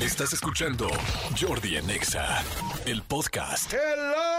Estás escuchando Jordi en Exa, el podcast. Hello.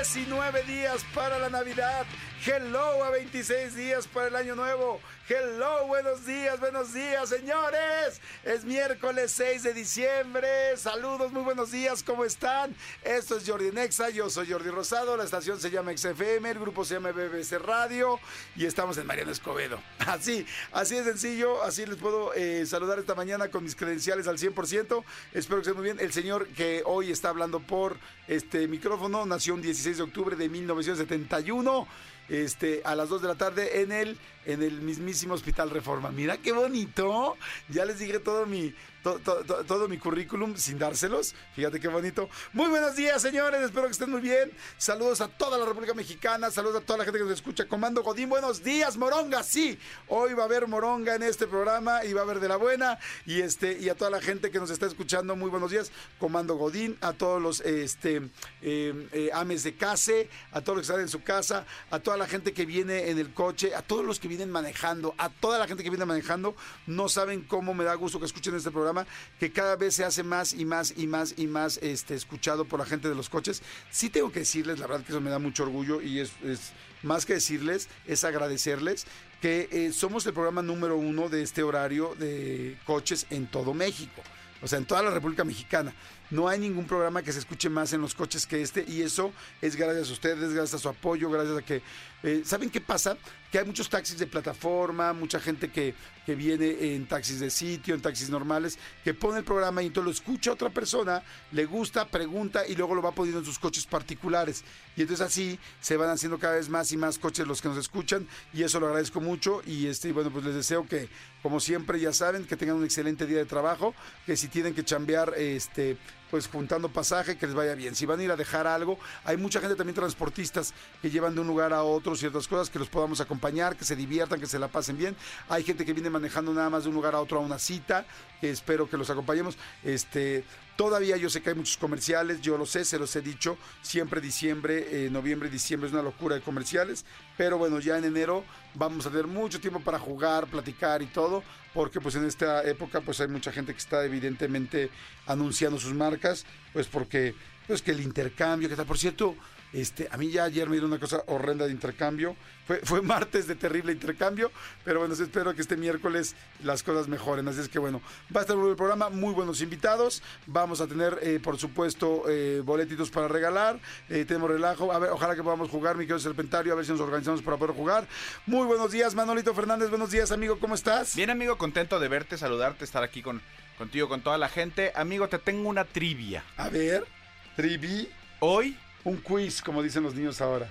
19 días para la Navidad. Hello a 26 días para el Año Nuevo. Hello, buenos días, buenos días, señores. Es miércoles 6 de diciembre. Saludos, muy buenos días, ¿cómo están? Esto es Jordi Nexa, yo soy Jordi Rosado, la estación se llama XFM, el grupo se llama BBC Radio y estamos en Mariano Escobedo. Así, así de sencillo, así les puedo eh, saludar esta mañana con mis credenciales al 100%. Espero que estén muy bien. El señor que hoy está hablando por este micrófono nació un 16 de octubre de 1971 este, a las 2 de la tarde en el, en el mismísimo Hospital Reforma. Mira qué bonito. Ya les dije todo mi, to- to- to- todo mi currículum sin dárselos. Fíjate qué bonito. Muy buenos días, señores. Espero que estén muy bien. Saludos a toda la República Mexicana. Saludos a toda la gente que nos escucha. Comando Godín, buenos días, Moronga. Sí, hoy va a haber Moronga en este programa y va a haber de la buena. Y este, y a toda la gente que nos está escuchando, muy buenos días. Comando Godín, a todos los este, eh, eh, ames de case, a todos los que están en su casa, a toda la gente que viene en el coche, a todos los que vienen manejando, a toda la gente que viene manejando. No saben cómo me da gusto que escuchen este programa, que cada vez se hace más y más y más y más este, escuchado por la gente de los coches. Sí tengo que decirles, la verdad que eso me da mucho orgullo y es, es más que decirles, es agradecerles que eh, somos el programa número uno de este horario de coches en todo México. O sea, en toda la República Mexicana. No hay ningún programa que se escuche más en los coches que este y eso es gracias a ustedes, gracias a su apoyo, gracias a que... eh, ¿Saben qué pasa? Que hay muchos taxis de plataforma, mucha gente que, que viene en taxis de sitio, en taxis normales, que pone el programa y entonces lo escucha otra persona, le gusta, pregunta y luego lo va poniendo en sus coches particulares. Y entonces así se van haciendo cada vez más y más coches los que nos escuchan y eso lo agradezco mucho y este bueno pues les deseo que como siempre ya saben que tengan un excelente día de trabajo, que si tienen que chambear este pues juntando pasaje, que les vaya bien. Si van a ir a dejar algo, hay mucha gente también transportistas que llevan de un lugar a otro ciertas cosas, que los podamos acompañar, que se diviertan, que se la pasen bien. Hay gente que viene manejando nada más de un lugar a otro a una cita, espero que los acompañemos. Este, todavía yo sé que hay muchos comerciales, yo lo sé, se los he dicho, siempre diciembre, eh, noviembre diciembre es una locura de comerciales, pero bueno, ya en enero vamos a tener mucho tiempo para jugar, platicar y todo, porque pues en esta época pues hay mucha gente que está evidentemente anunciando sus marcas, pues porque pues que el intercambio, que tal, por cierto, este, a mí ya ayer me dieron una cosa horrenda de intercambio. Fue, fue martes de terrible intercambio, pero bueno, espero que este miércoles las cosas mejoren. Así es que bueno, va a estar el programa, muy buenos invitados. Vamos a tener, eh, por supuesto, eh, boletitos para regalar. Eh, tenemos relajo. A ver, ojalá que podamos jugar, mi querido Serpentario, a ver si nos organizamos para poder jugar. Muy buenos días, Manolito Fernández. Buenos días, amigo. ¿Cómo estás? Bien, amigo, contento de verte, saludarte, estar aquí con, contigo, con toda la gente. Amigo, te tengo una trivia. A ver, Trivi, Hoy, un quiz, como dicen los niños ahora.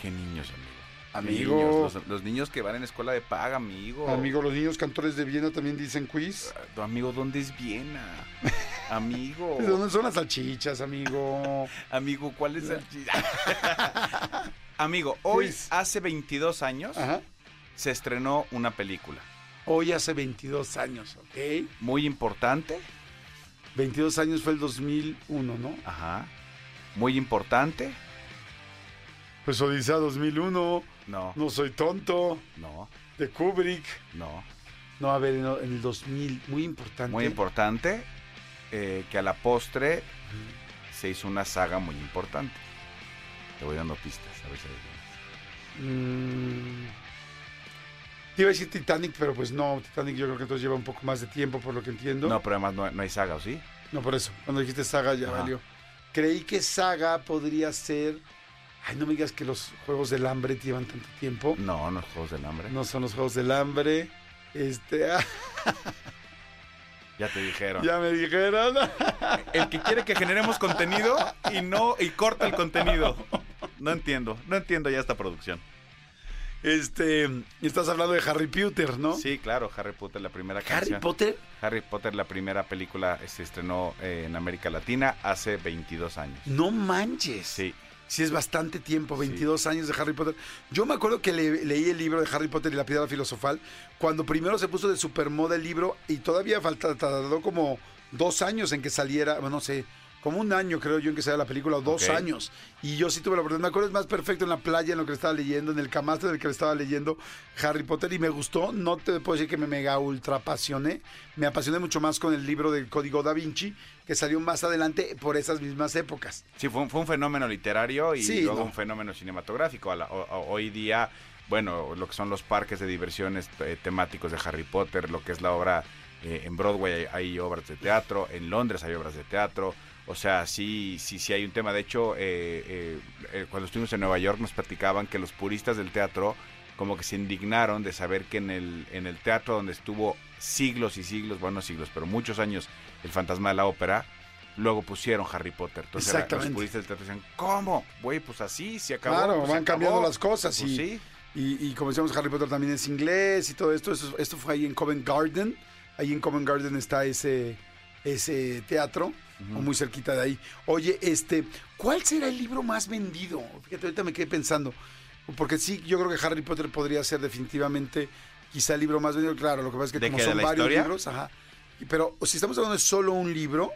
¿qué niños, amigo? Amigo. Niños, los, los niños que van en escuela de paga, amigo. Amigo, los niños cantores de Viena también dicen quiz. Tu amigo, ¿dónde es Viena? amigo. ¿De dónde son las salchichas, amigo? Amigo, ¿cuál es chiste? amigo, hoy, Quiz. hace 22 años, Ajá. se estrenó una película Hoy hace 22 años, ¿ok? muy importante. 22 años fue el 2001, ¿no? Ajá. Muy importante. Pues Odisea 2001, No, No soy tonto, no, de Kubrick. no. No, a ver, en el 2000, muy importante. Muy importante. eh, que a la postre se hizo una saga muy importante. Te voy dando pistas, a ver si. Mm, te iba a decir Titanic, pero pues no, Titanic yo creo que entonces lleva un poco más de tiempo, por lo que entiendo. No, pero además no, no hay saga, ¿o sí? No, por eso. Cuando dijiste saga ya valió. Creí que saga podría ser... Ay, no me digas que los Juegos del Hambre llevan tanto tiempo. No, no es Juegos del Hambre. No son los Juegos del Hambre. Este, Ya te dijeron. ya me dijeron. El que quiere que generemos contenido y no y corta el contenido. No entiendo, no entiendo ya esta producción. Este, estás hablando de Harry Potter, ¿no? Sí, claro, Harry Potter, la primera Harry canción. Potter. Harry Potter, la primera película, se estrenó eh, en América Latina hace 22 años. No manches. Sí, Sí, es bastante tiempo, Sí. 22 años de Harry Potter. Yo me acuerdo que le- leí el libro de Harry Potter y la piedra filosofal cuando primero se puso de supermoda el libro y todavía falta, tardó como dos años en que saliera, bueno, no sé, como un año creo yo en que salió la película, o dos años. Y yo sí tuve la oportunidad, me acuerdo es más perfecto en la playa, en lo que estaba leyendo, en el camastro en el que estaba leyendo Harry Potter y me gustó, no te puedo decir que me mega ultra apasioné, me apasioné mucho más con el libro del Código Da Vinci, que salió más adelante por esas mismas épocas. Sí, fue un, fue un fenómeno literario y Sí, luego no. un fenómeno cinematográfico. A la- o- o- hoy día, bueno, lo que son los parques de diversiones eh, temáticos de Harry Potter, lo que es la obra eh, en Broadway hay, hay obras de teatro, en Londres hay obras de teatro. O sea, sí, sí, sí hay un tema. De hecho, eh, eh, eh, cuando estuvimos en Nueva York nos platicaban que los puristas del teatro como que se indignaron de saber que en el, en el teatro donde estuvo siglos y siglos, bueno, no siglos, pero muchos años, el fantasma de la ópera, luego pusieron Harry Potter. Entonces era- los Exactamente. puristas del teatro decían, ¿cómo? Güey, pues así, se acabó. Claro, pues, van cambiando acabó". las cosas Pues y, sí. y, y como decíamos, Harry Potter también es inglés y todo esto. Esto, esto fue ahí en Covent Garden. Ahí en Covent Garden está ese, ese teatro, o muy cerquita de ahí. Oye, este, ¿cuál será el libro más vendido? Fíjate, ahorita me quedé pensando. Porque sí, yo creo que Harry Potter podría ser definitivamente quizá el libro más vendido. Claro, lo que pasa es que ¿De como son varios historia? libros, ajá. Pero si estamos hablando de solo un libro,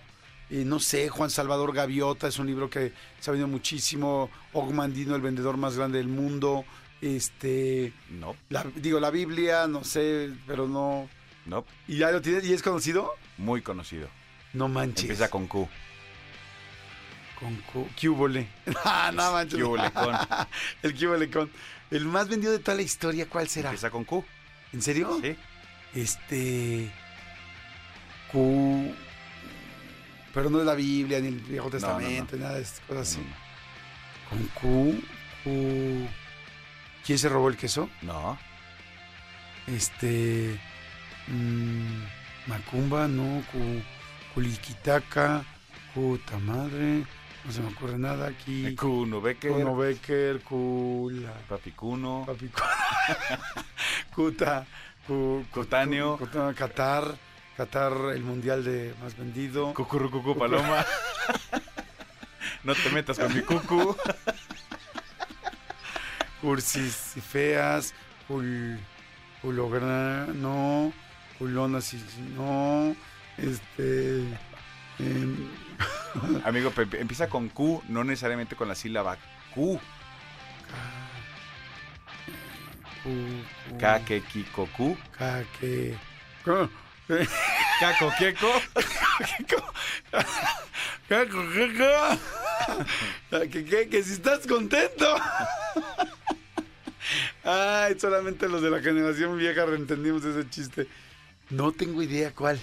eh, no sé, Juan Salvador Gaviota es un libro que se ha vendido muchísimo. Ogmandino, el vendedor más grande del mundo. Este, No, la- digo, la Biblia, no sé, pero no. no, ¿Y ya lo tienes? ¿Y es conocido? muy conocido. No manches. Empieza con Q. con cu- Cúbole. ah, no manches. ¿Qué hubo, lecón? el Cúbole con. El más vendido de toda la historia, ¿cuál será? Empieza con Q. ¿En serio? Sí. Este. Q. Pero no es la Biblia, ni el Viejo no, Testamento, ni nada de esas cosas así. No, Con Q. Q. ¿Quién se robó el queso? No, Este. mm, Macumba, no. Cu, Culiquitaca. Puta madre. No se me ocurre nada aquí. Q, no Becker, Cuno Becker, Cula. Papicuno, Papi. Cuta. Cu, Qatar. Qatar, el mundial de más vendido. Cucurrucucu Paloma. no te metas con mi cucu. Cursis y feas. Cul. Culogra. No. Culonas y. No. Este. em, Amigo, empieza con Q, no necesariamente con la sílaba Q. cu- cu- K, que, Kiko, Q. ca- que. Caco, Queco. Caco, caco. Que, que, que si estás contento. Ay, solamente los de la generación vieja reentendimos ese chiste. No tengo idea cuál.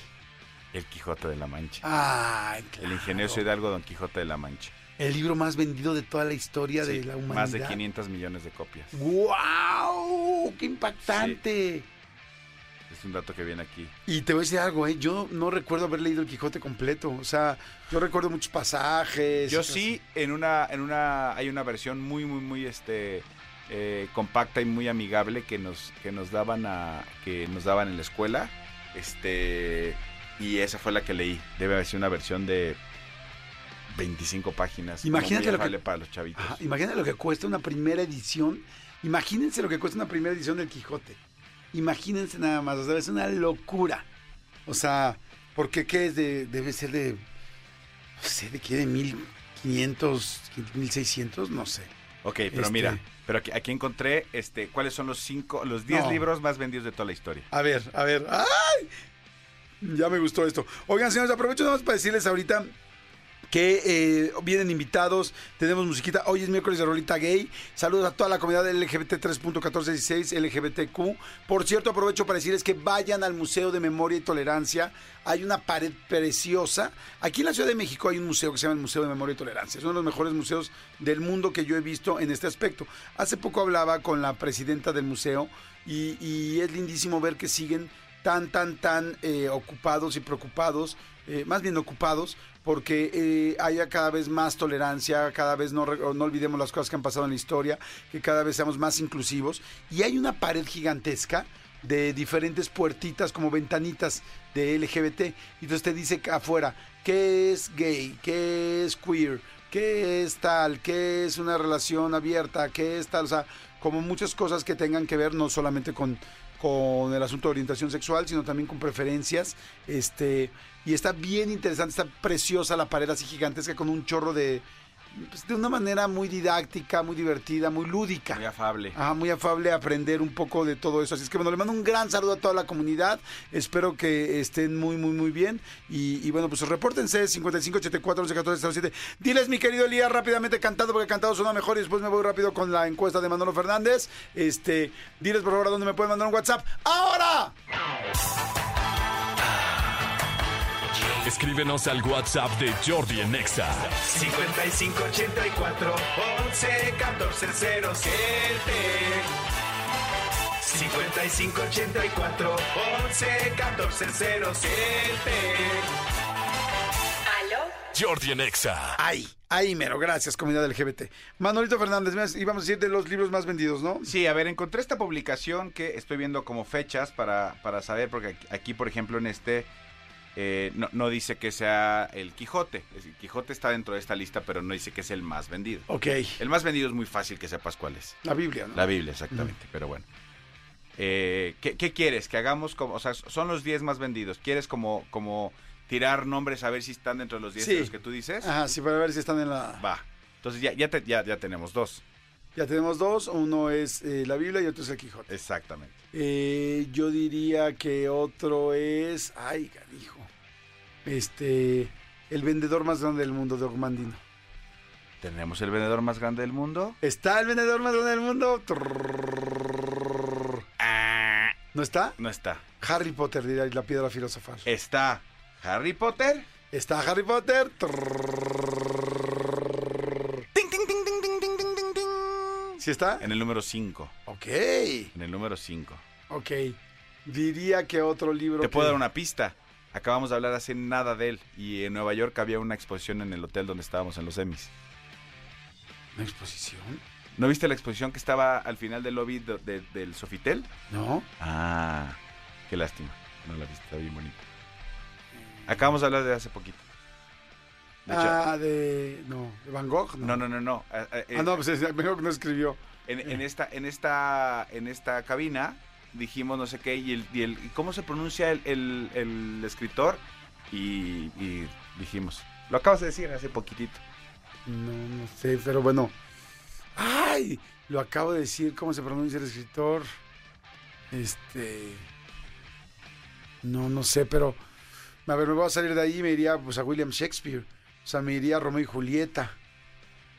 El Quijote de la Mancha. Ay, El ingenioso Hidalgo Don Quijote de la Mancha. El libro más vendido de toda la historia de la humanidad. más de 500 millones de copias. ¡Wow! ¡Qué impactante! Es un dato que viene aquí. Y te voy a decir algo, ¿eh? Yo no recuerdo haber leído el Quijote completo. O sea, yo recuerdo muchos pasajes. Yo sí, en una, en una, hay una versión muy, muy, muy, este, eh, compacta y muy amigable que nos, que nos daban a, que nos daban en la escuela, este, y esa fue la que leí. Debe haber sido una versión de 25 páginas. Imagínate lo que- para los chavitos. Ajá, imagínate lo que cuesta una primera edición. Imagínense lo que cuesta una primera edición del Quijote. Imagínense nada más. O sea, es una locura. O sea, porque qué es de. Debe ser de. No sé, de qué, de 1500, 1600, no sé. Ok, pero Este- mira, pero aquí, aquí encontré, este, cuáles son los cinco, los 10 No. libros más vendidos de toda la historia. A ver, a ver. ¡Ay! Ya me gustó esto. Oigan, señores, aprovecho nada más para decirles ahorita que eh, vienen invitados, tenemos musiquita. Hoy es miércoles de Rolita Gay. Saludos a toda la comunidad LGBT 3.1416 LGBTQ. Por cierto, aprovecho para decirles que vayan al Museo de Memoria y Tolerancia. Hay una pared preciosa. Aquí en la Ciudad de México hay un museo que se llama el Museo de Memoria y Tolerancia. Es uno de los mejores museos del mundo que yo he visto en este aspecto. Hace poco hablaba con la presidenta del museo y, y es lindísimo ver que siguen tan, tan, tan eh, ocupados y preocupados, eh, más bien ocupados, porque eh, haya cada vez más tolerancia, cada vez no, no olvidemos las cosas que han pasado en la historia, que cada vez seamos más inclusivos. Y hay una pared gigantesca de diferentes puertitas como ventanitas de LGBT. Y entonces te dice afuera, ¿qué es gay? ¿Qué es queer? ¿Qué es tal? ¿Qué es una relación abierta? ¿Qué es tal? O sea, como muchas cosas que tengan que ver no solamente con con el asunto de orientación sexual, sino también con preferencias. Este, y está bien interesante, está preciosa la pared así gigantesca con un chorro de, pues, de una manera muy didáctica, muy divertida, muy lúdica. Muy afable. Ah, muy afable aprender un poco de todo eso. Así es que bueno, le mando un gran saludo a toda la comunidad. Espero que estén muy, muy, muy bien. Y, bueno, pues repórtense 5584 1437 Diles, mi querido Elías, rápidamente cantado, porque cantado suena mejor y después me voy rápido con la encuesta de Manolo Fernández. Este, diles por favor a dónde me pueden mandar un WhatsApp. ¡Ahora! Escríbenos al WhatsApp de Jordi en Nexa. 5584 11 5584 11 14 ¿Aló? Jordi en Nexa. ¡Ay! Ahí mero, gracias comunidad LGBT. Manolito Fernández, íbamos a decir de los libros más vendidos, ¿no? Sí, a ver, encontré esta publicación que estoy viendo como fechas para, para saber, porque aquí, por ejemplo, en este eh, no, no, dice que sea el Quijote. El Quijote está dentro de esta lista, pero no dice que es el más vendido. Ok. El más vendido es muy fácil que sepas cuál es. La Biblia, ¿no? La Biblia, exactamente, mm. pero bueno. Eh, ¿qué, quieres? Que hagamos como... O sea, son los 10 más vendidos. ¿Quieres como, como tirar nombres a ver si están dentro de los 10 de los que tú dices? Ajá, sí, para ver si están en la... Va. Entonces ya, ya, te, ya, ya tenemos dos. Ya tenemos dos, uno es eh, la Biblia y otro es el Quijote. Exactamente. Eh, yo diría que otro es... Ay, hijo este, el vendedor más grande del mundo, Doc Mandino. ¿Tenemos el vendedor más grande del mundo? ¿Está el vendedor más grande del mundo? Ah. ¿No está? No está. Harry Potter, dirá la piedra filosofal. ¿Está Harry Potter? ¿Está Harry Potter? ¿Sí está? En el número 5. Ok. En el número 5. Ok. Diría que otro libro. ¿Te puedo dar una pista? Acabamos de hablar hace nada de él. Y en Nueva York había una exposición en el hotel donde estábamos en los Emmys. ¿Una exposición? ¿No viste la exposición que estaba al final del lobby de- de- del Sofitel? ¿No? Ah, qué lástima. No la viste, está bien bonita. Acabamos de hablar de hace poquito. De hecho, ah, de. No, de Van Gogh. no, no, no, no. Ah, ah, eh, Ah, no, pues es, Van Gogh no escribió. en, en esta, en esta, en esta cabina dijimos no sé qué y el, y el- cómo se pronuncia el, el- el escritor y, y dijimos. Lo acabas de decir hace poquitito. No, no sé, pero bueno. ¡Ay! Lo acabo de decir, ¿cómo se pronuncia el escritor? Este. No, no sé, pero. A ver, me voy a salir de ahí y me iría pues, a William Shakespeare. O sea, me iría a Romeo y Julieta.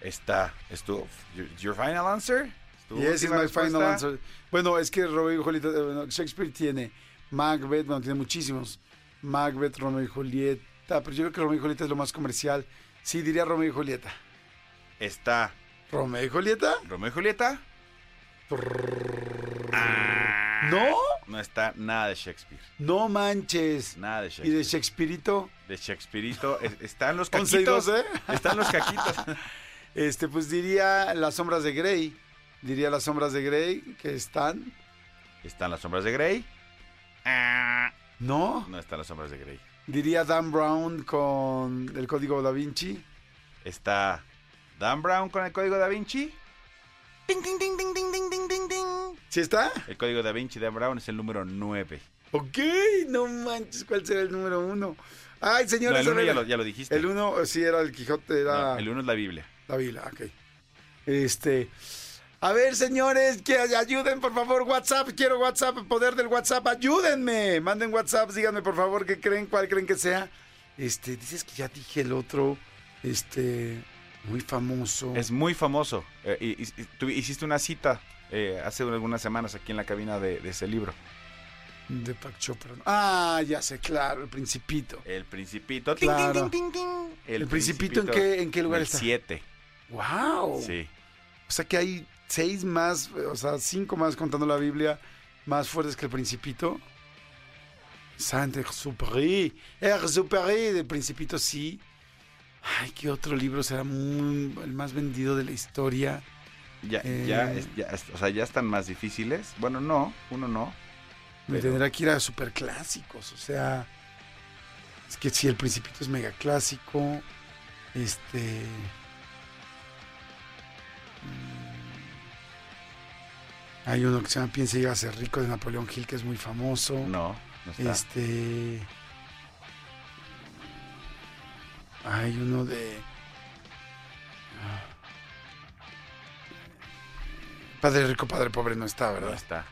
Está, estuvo. Your, your final answer? ¿Tu Y ese es my final answer. Bueno, es que Romeo y Julieta. eh, bueno, Shakespeare tiene Macbeth, bueno, tiene muchísimos. Macbeth, Romeo y Julieta. Pero yo creo que Romeo y Julieta es lo más comercial. Sí, diría Romeo y Julieta. Está ¿Romeo y Julieta? Romeo y Julieta. ¿No? No está nada de Shakespeare. No manches. Nada de ¿Y Shakespeare. de Shakespeareito? de Shakespeareito. es- están los 11 y caquitos. 12. Están los caquitos. Este, pues diría Las Sombras de Grey diría las sombras de Grey, que están. ¿Están las sombras de Grey? Ah. No. No están las sombras de Grey. Diría Dan Brown con el código Da Vinci. Está Dan Brown con el código Da Vinci. Ding, ding, ding, ding, ding, ding, ding, ding, ¿Sí está? El código Da Vinci de Dan Brown es el número 9. Ok, no manches, ¿cuál será el número 1? Ay, señores. El 1 ya, lo, dijiste. El 1 sí era el Quijote, era. El 1 es la Biblia. La Biblia, ok. Este a ver, señores, que ayuden, por favor, WhatsApp, quiero WhatsApp, poder del WhatsApp, ayúdenme, manden WhatsApp, díganme, por favor, qué creen, cuál creen que sea. Este, dices que ya dije el otro, este, muy famoso. Es muy famoso. Eh, y, y- y tú hiciste una cita eh, hace algunas semanas aquí en la cabina de, de ese libro. De Pac Chopra. Ah, ya sé, claro, el Principito. El Principito. Claro. Ting, ting, ting, ting, ting. ¿El Principito en qué- en qué lugar el está? 7. ¡Wow! Sí. O sea que hay seis más, o sea, cinco más contando la Biblia, más fuertes que el Principito. Saint-Exupéry. Exupéry del Principito, sí. Ay, ¿qué otro libro será muy- el más vendido de la historia? Ya, Eh. ya, es- ya o sea, ya están más difíciles. Bueno, no, uno no. Me Pero- tendrá que ir a superclásicos, o sea... Es que sí, el Principito es mega clásico. Este... Hay uno que se llama Piensa y a ser rico de Napoleón Hill, que es muy famoso. No, no está. Este. Hay uno de. Padre rico, padre pobre no está, No ¿verdad? está.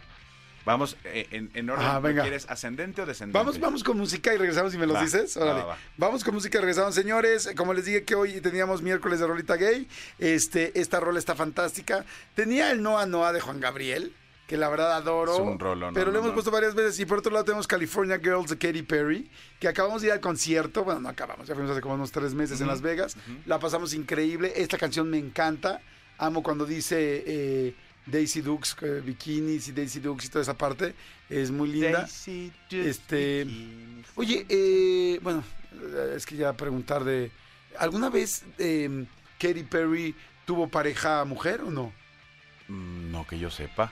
Vamos, eh, en, en orden, Ah, ¿no venga. ¿quieres ascendente o descendente? Vamos, vamos con música y regresamos y me los Va, dices. Órale. va, va. Vamos con música y regresamos, señores. Como les dije que hoy teníamos miércoles de Rolita Gay. Este, esta rola está fantástica. Tenía el Noa Noa de Juan Gabriel, que la verdad adoro. Es un rolón, Pero no, lo no, hemos no. puesto varias veces. Y por otro lado tenemos California Girls de Katy Perry, que acabamos de ir al concierto. Bueno, no acabamos, ya fuimos hace como unos tres meses en Las Vegas. La pasamos increíble. Esta canción me encanta. Amo cuando dice eh, Daisy Dukes, eh, bikinis y Daisy Dukes y toda esa parte. Es muy linda. Daisy Dukes Este, bikinis. Oye, eh, bueno, eh, es que ya preguntar de... ¿Alguna vez eh, Katy Perry tuvo pareja mujer o no? Mm, No que yo sepa.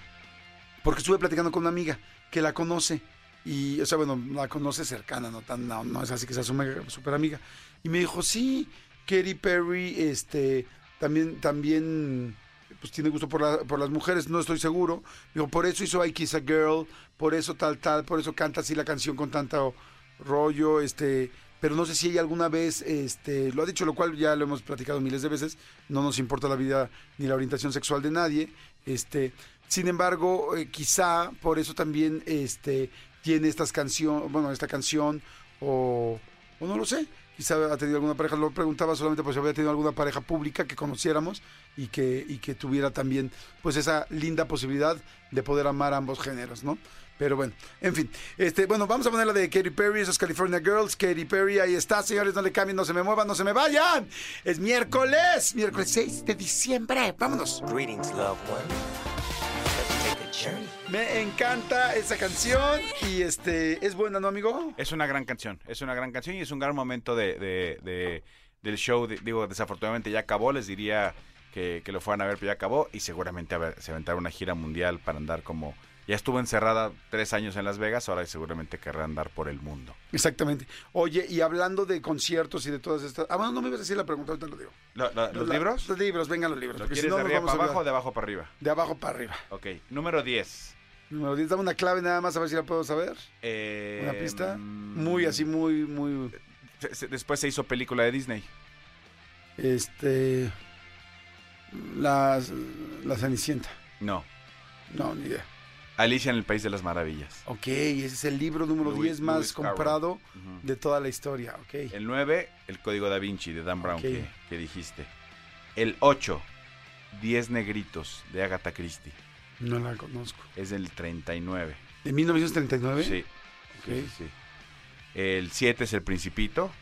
Porque estuve platicando con una amiga que la conoce. Y, o sea, bueno, la conoce cercana, no, tan, no, no es así que sea su mega- super amiga. Y me dijo, sí, Katy Perry, este, también, también, pues tiene gusto por, la- por las mujeres, no estoy seguro. Digo, por eso hizo I Kiss a Girl, por eso tal, tal, por eso canta así la canción con tanto rollo, este, pero no sé si ella alguna vez, este, lo ha dicho, lo cual ya lo hemos platicado miles de veces, no nos importa la vida ni la orientación sexual de nadie, este, sin embargo, eh, quizá por eso también, este, tiene estas canciones, bueno, esta canción, o, o no lo sé, quizá ha tenido alguna pareja, lo preguntaba solamente pues si había tenido alguna pareja pública que conociéramos y que, y que tuviera también pues esa linda posibilidad de poder amar a ambos géneros, ¿no? Pero bueno, en fin, este, bueno, vamos a poner la de Katy Perry, esos California Girls, Katy Perry, ahí está, señores, no le cambien, no se me muevan, no se me vayan. Es miércoles, miércoles 6 de diciembre, vámonos. Greetings, loved one. Me encanta esa canción y este, es buena, ¿no, amigo? Es una gran canción, es una gran canción y es un gran momento de, de- de- del show. de- digo, desafortunadamente ya acabó, les diría que, que lo fueran a ver, pero ya acabó y seguramente a ver, se aventaron una gira mundial para andar como... Ya estuvo encerrada tres años en Las Vegas, ahora seguramente querrá andar por el mundo. Exactamente. Oye, y hablando de conciertos y de todas estas... Ah, bueno, no me ibas a decir la pregunta, ahorita lo digo. Lo- lo- ¿Los La- libros? Los libros, vengan los libros. ¿Lo porque si quieres no de arriba para abajo o de abajo para arriba? De abajo para arriba. Ok, número 10. Número 10, dame una clave nada más a ver si la puedo saber. Eh, Una pista. mm, Muy así, muy, muy... se- Después se hizo película de Disney. Este... La, la Cenicienta. No. No, ni idea. Alicia en el País de las Maravillas. Ok, ese es el libro número Louis- 10 más comprado de toda la historia. Ok. El 9, El Código Da Vinci de Dan Brown, que, que dijiste. El 8, 10 Negritos de Agatha Christie. No la conozco. Es del 39. ¿De 1939? Sí. Ok. sí, sí. El 7 es El Principito.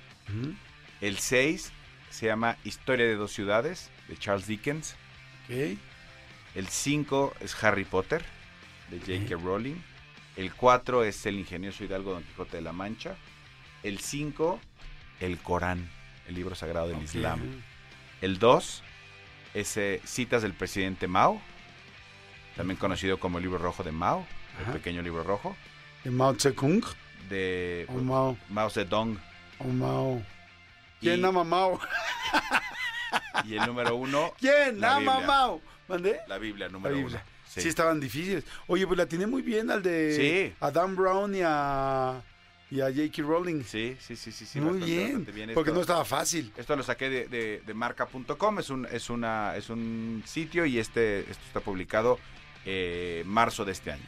El 6 se llama Historia de dos ciudades de Charles Dickens. El 5 es Harry Potter de J.K. Rowling. El 4 es El ingenioso hidalgo Don Quijote de la Mancha. El 5, el Corán, el libro sagrado del. Islam. El 2 es eh, Citas del presidente Mao, también conocido como el libro rojo de Mao, Ajá. el pequeño libro rojo, ¿De Mao Zedong? de ¿O Mao? Mao Zedong. ¿O Mao? Y, ¿Quién ama a Mao? y el número 1, ¿Quién La ama. Mao? ¿Mandé? la Biblia, La número 1. Biblia. Sí. estaban difíciles. Oye, pues la tiene muy bien al de Sí. a Dan Brown y a, y a J.K. Rowling. Sí, sí, sí, sí, sí, muy bastante, bien, bastante bien. porque no estaba fácil. Esto lo saqué de, de, de marca.com, es un, es, una, es un sitio y este, esto está publicado eh, marzo de este año.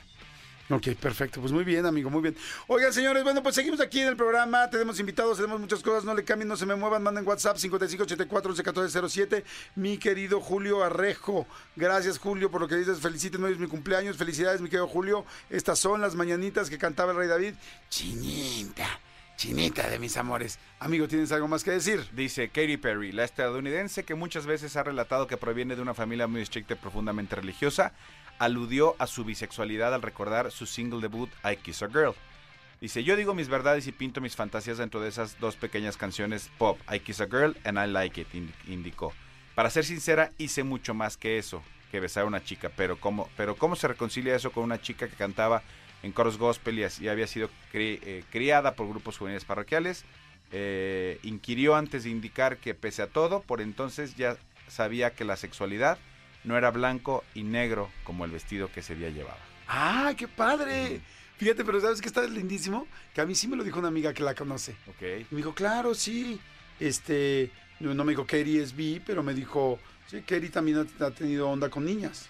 Ok, perfecto. Pues muy bien, amigo, muy bien. Oigan, señores, bueno, pues seguimos aquí en el programa. Tenemos invitados, tenemos muchas cosas. No le cambien, no se me muevan. Manden WhatsApp 5584-111407. Mi querido Julio Arrejo. Gracias, Julio, por lo que dices. Felicítenme, hoy es mi cumpleaños. Felicidades, mi querido Julio. Estas son las mañanitas que cantaba el Rey David. Chinita, chinita de mis amores. Amigo, ¿tienes algo más que decir? Dice Katy Perry, la estadounidense que muchas veces ha relatado que proviene de una familia muy estricta y profundamente religiosa, aludió a su bisexualidad al recordar su single debut I Kiss a Girl. Dice, yo digo mis verdades y pinto mis fantasías dentro de esas dos pequeñas canciones pop, I Kiss a Girl and I Like It, ind- indicó. Para ser sincera, hice mucho más que eso, que besar a una chica, pero ¿cómo, pero ¿cómo se reconcilia eso con una chica que cantaba en coros gospel y, había sido eh, criada por grupos juveniles parroquiales? Eh, inquirió antes de indicar que pese a todo, por entonces ya sabía que la sexualidad no era blanco y negro como el vestido que ese día llevaba. ¡Ah, qué padre! Fíjate, pero ¿sabes qué está lindísimo? Que a mí sí me lo dijo una amiga que la conoce. Ok. Y me dijo, claro, sí. Este, no, no me dijo Kerry es bi, pero me dijo, sí, Kerry también ha, ha tenido onda con niñas.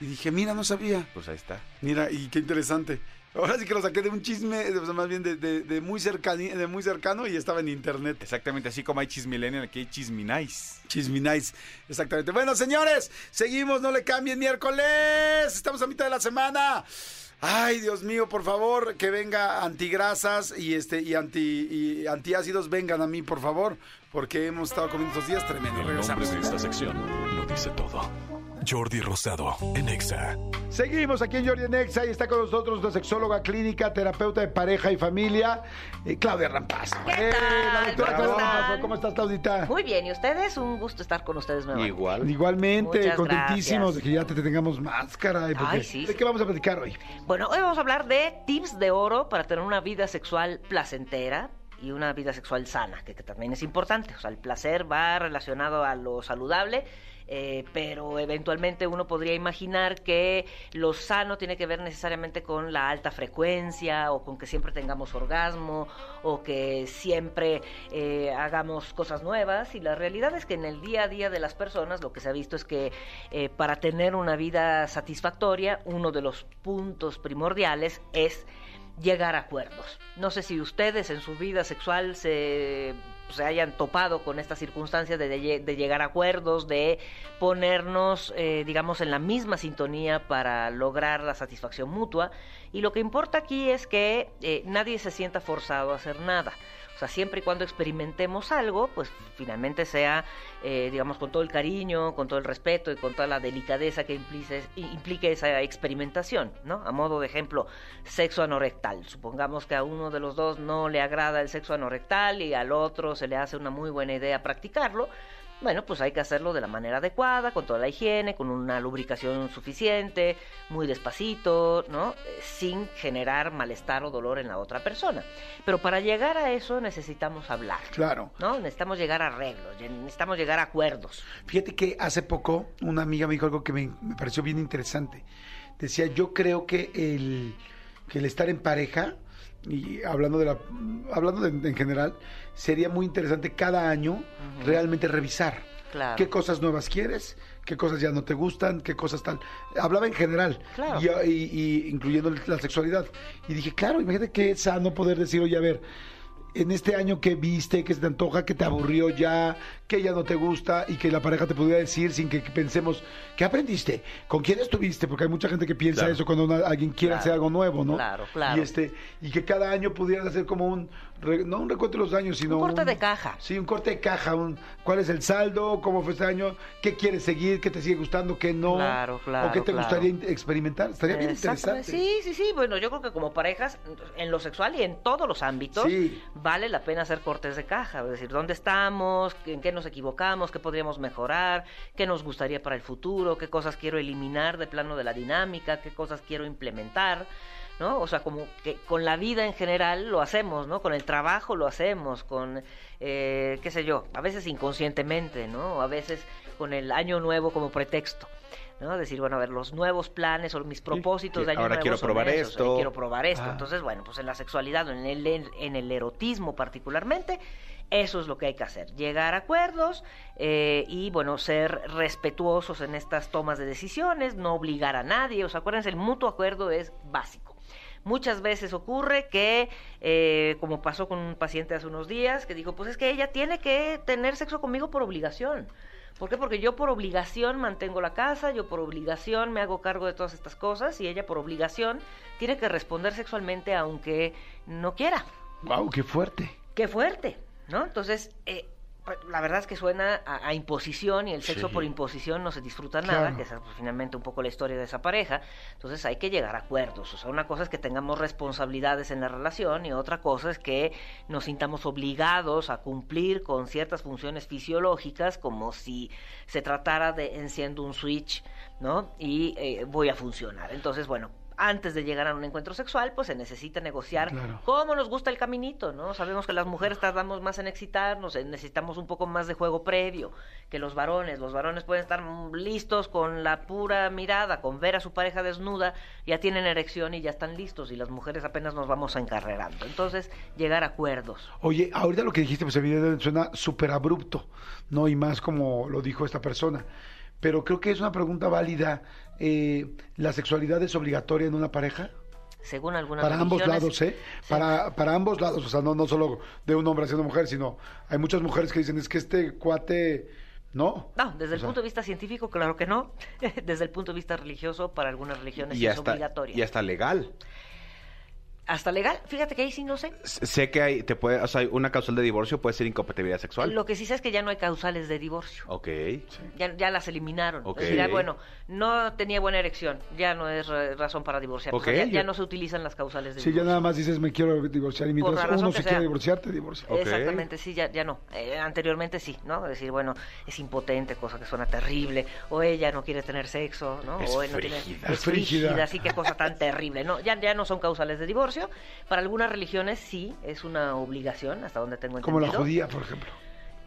Y dije, mira, no sabía. Pues ahí está. Mira, y qué interesante. Ahora sí que lo saqué de un chisme, de- o sea, más bien de, de- de muy cercani- de muy cercano y estaba en internet. Exactamente así como hay chismillennial, aquí hay chisminais. Chisminais, exactamente. Bueno, señores, seguimos, no le cambien miércoles. Estamos a mitad de la semana. Ay, Dios mío, por favor, que venga antigrasas y este y anti y antiácidos vengan a mí, por favor, porque hemos estado comiendo estos días tremendo. El nombre Regresamos. de esta sección lo dice todo. Jordi Rosado en Exa. Seguimos aquí en Jordi Nexa y está con nosotros la sexóloga clínica, terapeuta de pareja y familia, eh, Claudia Rampaz. ¿Qué Eh, tal? la doctora ¿Cómo Claudia están? Rampaz, ¿cómo estás, Claudita? Muy bien, ¿y ustedes? Un gusto estar con ustedes nuevamente. Igual. Igualmente, Muchas contentísimos gracias. de que ya te tengamos más, caray. porque- Ay, sí. ¿De qué vamos a platicar hoy? Bueno, hoy vamos a hablar de tips de oro para tener una vida sexual placentera y una vida sexual sana, que, que también es importante. O sea, el placer va relacionado a lo saludable, eh, pero eventualmente uno podría imaginar que lo sano tiene que ver necesariamente con la alta frecuencia o con que siempre tengamos orgasmo o que siempre eh, hagamos cosas nuevas. Y la realidad es que en el día a día de las personas lo que se ha visto es que eh, para tener una vida satisfactoria, uno de los puntos primordiales es llegar a acuerdos. No sé si ustedes en su vida sexual se, se hayan topado con esta circunstancia de, de- de llegar a acuerdos, de ponernos, eh, digamos, en la misma sintonía para lograr la satisfacción mutua. Y lo que importa aquí es que eh, nadie se sienta forzado a hacer nada. O sea, siempre y cuando experimentemos algo, pues finalmente sea, eh, digamos, con todo el cariño, con todo el respeto y con toda la delicadeza que implique, implique esa experimentación, ¿no? A modo de ejemplo, sexo anorectal. Supongamos que a uno de los dos no le agrada el sexo anorectal y al otro se le hace una muy buena idea practicarlo. Bueno, pues hay que hacerlo de la manera adecuada, con toda la higiene, con una lubricación suficiente, muy despacito, ¿no? Eh, Sin generar malestar o dolor en la otra persona. Pero para llegar a eso necesitamos hablar, Claro. ¿no? Necesitamos llegar a arreglos, necesitamos llegar a acuerdos. Fíjate que hace poco una amiga me dijo algo que me, me pareció bien interesante. Decía, yo creo que el, que el estar en pareja, y hablando de la hablando de- en general, sería muy interesante cada año realmente revisar. Claro. ¿Qué cosas nuevas quieres? ¿Qué cosas ya no te gustan? ¿Qué cosas tal? Hablaba en general, Claro. y, y- y incluyendo la sexualidad. Y dije, claro, imagínate qué sano poder decir, oye, a ver, en este año que viste, que se te antoja, que te aburrió ya, que ya no te gusta y que la pareja te pudiera decir sin que pensemos, ¿qué aprendiste? ¿Con quién estuviste? Porque hay mucha gente que piensa Claro. eso cuando una- alguien quiere Claro. hacer algo nuevo, ¿no? Claro, claro. Y, este, y que cada año pudieras hacer como un, re- no un recuento de los años, sino Un corte de caja. Sí, un corte de caja, un, ¿cuál es el saldo? ¿Cómo fue este año? ¿Qué quieres seguir? ¿Qué te sigue gustando? ¿Qué no? Claro, claro, ¿O qué te claro. gustaría experimentar? Estaría bien interesante. Sí, sí, sí. Bueno, yo creo que como parejas, en lo sexual y en todos los ámbitos, Sí. vale la pena hacer cortes de caja. Es decir, ¿dónde estamos? ¿En qué nos equivocamos? ¿Qué podríamos mejorar? ¿Qué nos gustaría para el futuro? ¿Qué cosas quiero eliminar de plano de la dinámica? ¿Qué cosas quiero implementar? ¿No? O sea, como que con la vida en general lo hacemos, ¿no? Con el trabajo lo hacemos, con, eh, qué sé yo, a veces inconscientemente, ¿no? A veces con el año nuevo como pretexto. ¿no? Decir, bueno, a ver, los nuevos planes o mis propósitos que de año ahora nuevo quiero probar esos, esto. quiero probar esto. Ah. Entonces, bueno, pues en la sexualidad o en el, en el erotismo particularmente, eso es lo que hay que hacer. Llegar a acuerdos eh, y, bueno, ser respetuosos en estas tomas de decisiones, no obligar a nadie. O sea, acuérdense, el mutuo acuerdo es básico. Muchas veces ocurre que, eh, como pasó con un paciente hace unos días, que dijo, pues es que ella tiene que tener sexo conmigo por obligación. ¿Por qué? Porque yo por obligación mantengo la casa, yo por obligación me hago cargo de todas estas cosas y ella por obligación tiene que responder sexualmente aunque no quiera. Wow, qué fuerte. Qué fuerte, ¿no? Entonces, eh, la verdad es que suena a, a imposición y el sexo Sí. por imposición no se disfruta nada, que esa es pues, finalmente un poco la historia de esa pareja. Entonces hay que llegar a acuerdos. O sea, una cosa es que tengamos responsabilidades en la relación y otra cosa es que nos sintamos obligados a cumplir con ciertas funciones fisiológicas como si se tratara de enciendo un switch, ¿no? Y eh, voy a funcionar. Entonces, bueno, antes de llegar a un encuentro sexual, pues se necesita negociar Claro. cómo nos gusta el caminito, ¿no? Sabemos que las mujeres tardamos más en excitarnos, eh, necesitamos un poco más de juego previo que los varones. Los varones pueden estar mm, listos con la pura mirada, con ver a su pareja desnuda, ya tienen erección y ya están listos, y las mujeres apenas nos vamos encarrerando. Entonces, llegar a acuerdos. Oye, ahorita lo que dijiste, pues evidentemente suena súper abrupto, ¿no? Y más como lo dijo esta persona. Pero creo que es una pregunta válida. Eh, ¿La sexualidad es obligatoria en una pareja? Según algunas Para ambos lados, ¿eh? sí. Para, para ambos lados, o sea, no, no solo de un hombre hacia una mujer, sino hay muchas mujeres que dicen, es que este cuate, ¿no? No, desde el sea, punto de vista científico, claro que no. desde el punto de vista religioso, para algunas religiones Y es hasta, obligatorio. y hasta legal. Hasta legal, fíjate que ahí sí no sé. Sé que hay, te puede, o sea, una causal de divorcio puede ser incompatibilidad sexual. Lo que sí sé es que ya no hay causales de divorcio. Ok. Ya, ya las eliminaron. Ok. Es decir, ah, bueno, no tenía buena erección, ya no es razón para divorciar. Ok, ya, ya no se utilizan las causales de Sí, ya divorcio. nada más dices, me quiero divorciar. Y Por mientras la razón uno que se sea. quiere divorciar, te divorcia. Exactamente, sí, ya, ya no. Eh, anteriormente sí, ¿no? Es decir, bueno, es impotente, cosa que suena terrible. O ella no quiere tener sexo, ¿no? Es o él no tiene- frígida. es Es frígida. frígida, sí, qué cosa tan terrible, ¿no? Ya, ya no son causales de divorcio. Para algunas religiones sí, es una obligación, hasta donde tengo entendido. Como la judía, por ejemplo.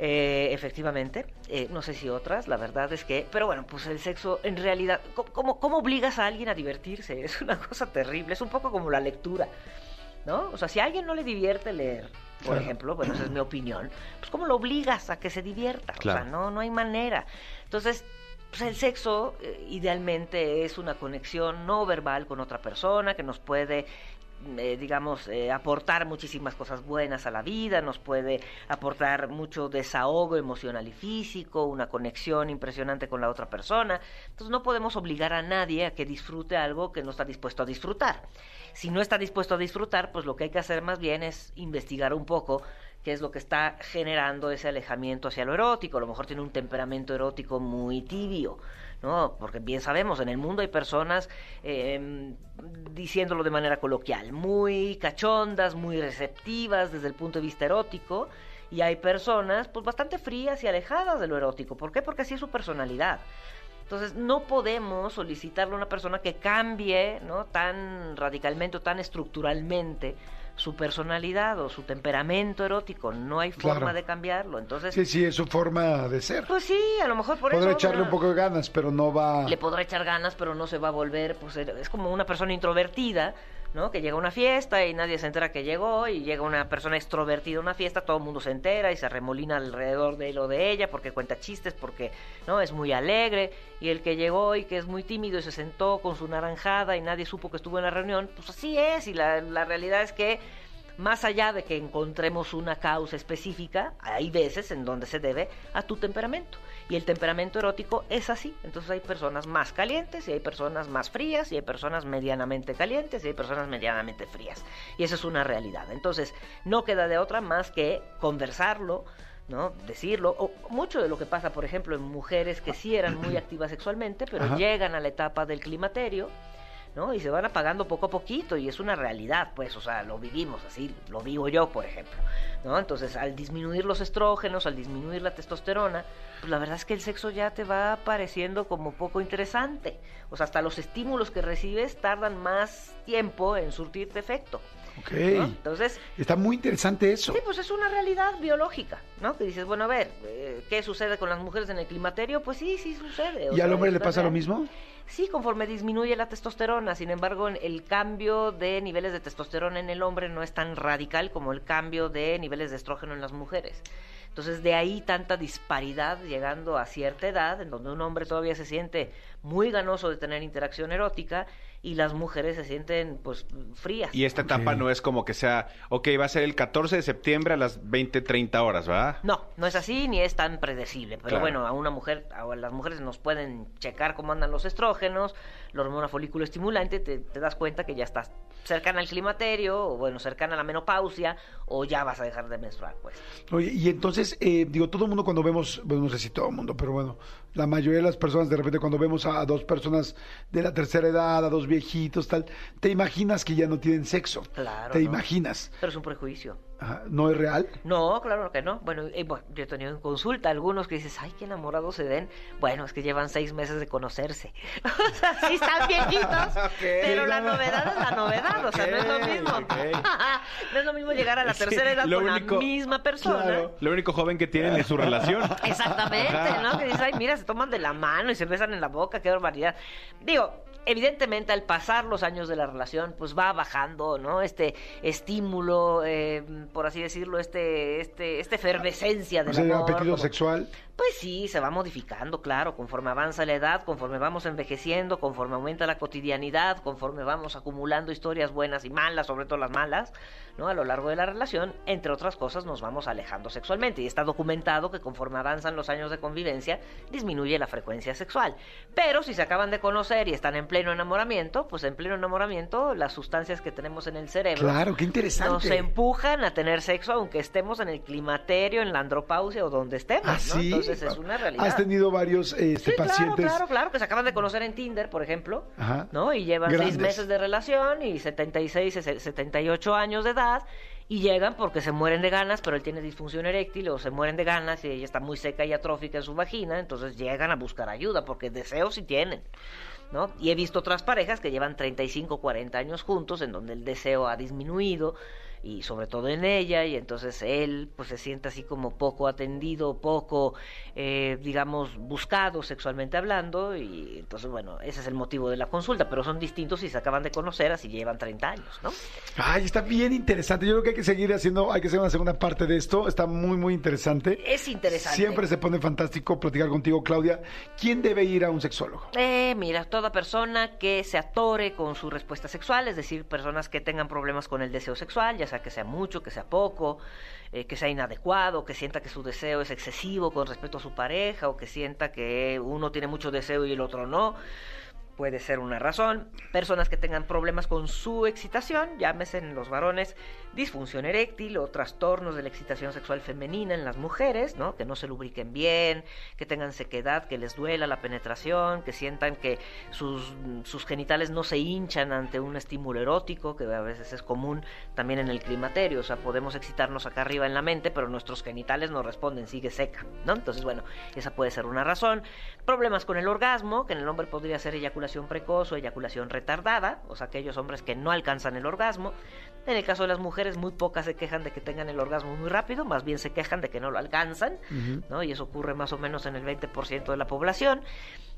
Eh, efectivamente, eh, no sé si otras, la verdad es que, pero bueno, pues el sexo en realidad, ¿cómo, cómo, obligas a alguien a divertirse? Es una cosa terrible, es un poco como la lectura, ¿no? O sea, si a alguien no le divierte leer, por Claro. ejemplo, bueno, esa es mi opinión, pues ¿cómo lo obligas a que se divierta? O Claro. sea, no, no hay manera. Entonces, pues el sexo eh, idealmente es una conexión no verbal con otra persona que nos puede eh, digamos, eh, aportar muchísimas cosas buenas a la vida, nos puede aportar mucho desahogo emocional y físico, una conexión impresionante con la otra persona. Entonces no podemos obligar a nadie a que disfrute algo que no está dispuesto a disfrutar. Si no está dispuesto a disfrutar, pues lo que hay que hacer más bien es investigar un poco qué es lo que está generando ese alejamiento hacia lo erótico. A lo mejor tiene un temperamento erótico muy tibio. ¿No? Porque bien sabemos, en el mundo hay personas, eh, diciéndolo de manera coloquial, muy cachondas, muy receptivas desde el punto de vista erótico, y hay personas pues bastante frías y alejadas de lo erótico. ¿Por qué? Porque así es su personalidad. Entonces, no podemos solicitarle a una persona que cambie, ¿no? Tan radicalmente o tan estructuralmente su personalidad o su temperamento erótico. No hay forma Claro. de cambiarlo. Entonces, Sí, sí, es su forma de ser. pues sí, a lo mejor por Podrá eso... echarle ¿no? un poco de ganas, pero no va... le podrá echar ganas, pero no se va a volver, pues es como una persona introvertida, ¿no? Que llega a una fiesta y nadie se entera que llegó, y llega una persona extrovertida a una fiesta, todo el mundo se entera y se remolina alrededor de él o de ella porque cuenta chistes, porque, ¿no? Es muy alegre, y el que llegó y que es muy tímido y se sentó con su naranjada y nadie supo que estuvo en la reunión, pues así es, y la, la realidad es que más allá de que encontremos una causa específica, hay veces en donde se debe a tu temperamento. Y el temperamento erótico es así. Entonces hay personas más calientes y hay personas más frías y hay personas medianamente calientes y hay personas medianamente frías. Y eso es una realidad. Entonces no queda de otra más que conversarlo. ¿no? Decirlo, o mucho de lo que pasa, por ejemplo, en mujeres que sí eran muy activas sexualmente, pero Ajá. llegan a la etapa del climaterio, ¿no? Y se van apagando poco a poquito y es una realidad, pues, o sea, lo vivimos así, lo vivo yo, por ejemplo. Entonces, al disminuir los estrógenos, al disminuir la testosterona, pues la verdad es que el sexo ya te va pareciendo como poco interesante. O sea, hasta los estímulos que recibes tardan más tiempo en surtirte efecto. Ok. ¿no? Entonces, Está muy interesante eso. Sí, pues es una realidad biológica, ¿no? Que dices, bueno, a ver, eh, ¿qué sucede con las mujeres en el climaterio? Pues sí, sí sucede. ¿Y al hombre le pasa lo mismo? Sí, conforme disminuye la testosterona. Sin embargo, el cambio de niveles de testosterona en el hombre no es tan radical como el cambio de niveles de estrógeno en las mujeres. Entonces, de ahí tanta disparidad llegando a cierta edad, en donde un hombre todavía se siente muy ganoso de tener interacción erótica y las mujeres se sienten, pues, frías. Y esta etapa no es como que sea, ok, va a ser el 14 de septiembre a las 20, 30 horas, ¿verdad? No, no es así ni es tan predecible. Pero Claro. bueno, a una mujer, a las mujeres nos pueden checar cómo andan los estrógenos, la hormona folículo estimulante, te, te das cuenta que ya estás cercana al climaterio, o bueno, cercana a la menopausia, o ya vas a dejar de menstruar, pues. Oye, y entonces, eh, digo, todo el mundo cuando vemos, bueno, no sé si todo el mundo, pero bueno, la mayoría de las personas, de repente, cuando vemos a, dos personas de la tercera edad, a dos viejitos, tal, te imaginas que ya no tienen sexo. Claro, Te ¿no? imaginas. Pero es un prejuicio. Ajá, ¿No es real? No, claro que no. Bueno, eh, bueno, yo he tenido en consulta algunos que dices, ay, qué enamorados se ven. Bueno, es que llevan seis meses de conocerse. o sea, sí están viejitos, pero la novedad es la novedad. O sea, no es lo mismo. no es lo mismo llegar a la tercera edad con único- la misma persona. Claro. Lo único joven que tienen es su relación. Exactamente, ¿no? Que dices, ay, mira, se toman de la mano y se besan en la boca, qué barbaridad. Digo, evidentemente al pasar los años de la relación, pues va bajando, ¿no? Este estímulo, eh, por así decirlo, este, este, esta efervescencia del O sea, el apetito como- sexual. Pues sí, se va modificando, claro, conforme avanza la edad, conforme vamos envejeciendo, conforme aumenta la cotidianidad, conforme vamos acumulando historias buenas y malas, sobre todo las malas, ¿no? A lo largo de la relación, entre otras cosas, nos vamos alejando sexualmente. Y está documentado que conforme avanzan los años de convivencia, disminuye la frecuencia sexual. Pero si se acaban de conocer y están en pleno enamoramiento, pues en pleno enamoramiento, las sustancias que tenemos en el cerebro Claro, qué interesante. nos empujan a tener sexo, aunque estemos en el climaterio, en la andropausia o donde estemos. Ah, ¿no? sí. Entonces es una realidad. Has tenido varios este, Sí, claro, pacientes. claro, claro, que se acaban de conocer en Tinder, por ejemplo, Ajá. ¿no? Y llevan Grandes. seis meses de relación y 76, se- 78 años de edad y llegan porque se mueren de ganas, pero él tiene disfunción eréctil o se mueren de ganas y ella está muy seca y atrófica en su vagina, entonces llegan a buscar ayuda porque deseos sí tienen. ¿No? Y he visto otras parejas que llevan 35, 40 años juntos, en donde el deseo ha disminuido, y sobre todo en ella, y entonces él pues se siente así como poco atendido, poco, eh, digamos, buscado sexualmente hablando, y entonces, bueno, ese es el motivo de la consulta, pero son distintos si se acaban de conocer, así llevan 30 años, ¿no? Ay, está bien interesante. Yo creo que hay que seguir haciendo, hay que hacer una segunda parte de esto. Está muy, muy interesante. Es interesante. Siempre se pone fantástico platicar contigo, Claudia. ¿Quién debe ir a un sexólogo? Eh, mira, toda persona que se atore con su respuesta sexual, es decir, personas que tengan problemas con el deseo sexual, ya sea que sea mucho, que sea poco, eh, que sea inadecuado, que sienta que su deseo es excesivo con respecto a su pareja, o que sienta que uno tiene mucho deseo y el otro no. Puede ser una razón. Personas que tengan problemas con su excitación, llámese en los varones disfunción eréctil o trastornos de la excitación sexual femenina en las mujeres, ¿no? Que no se lubriquen bien, que tengan sequedad, que les duela la penetración, que sientan que sus, genitales no se hinchan ante un estímulo erótico, que a veces es común también en el climaterio. O sea, podemos excitarnos acá arriba en la mente, pero nuestros genitales no responden, sigue seca, ¿no? Entonces, bueno, esa puede ser una razón. Problemas con el orgasmo, que en el hombre podría ser eyaculación precoz o eyaculación retardada, o sea, aquellos hombres que no alcanzan el orgasmo. En el caso de las mujeres, muy pocas se quejan de que tengan el orgasmo muy rápido, más bien se quejan de que no lo alcanzan, ¿no? Y eso ocurre más o menos en el 20% de la población.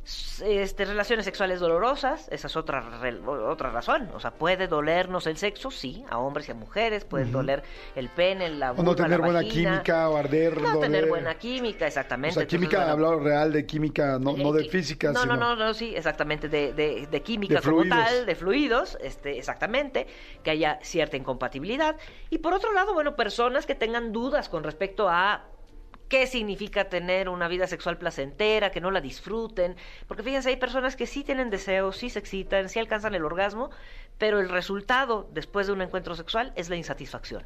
Este, relaciones sexuales dolorosas, esa es otra, otra razón. O sea, puede dolernos el sexo, sí, a hombres y a mujeres, puede doler el pene, la O vulva, no tener la buena vagina. química o arder, No tener buena química, O exactamente. sea, Entonces, química, bueno, hablado real de química, no, no de física, No, sino... no, no, no, sí, exactamente, de, de, de química De como tal, de fluidos, este, exactamente, que haya cierta incompatibilidad. Y por otro lado, bueno, personas que tengan dudas con respecto a qué significa tener una vida sexual placentera, que no la disfruten, porque fíjense, hay personas que sí tienen deseos, sí se excitan, sí alcanzan el orgasmo, pero el resultado después de un encuentro sexual es la insatisfacción.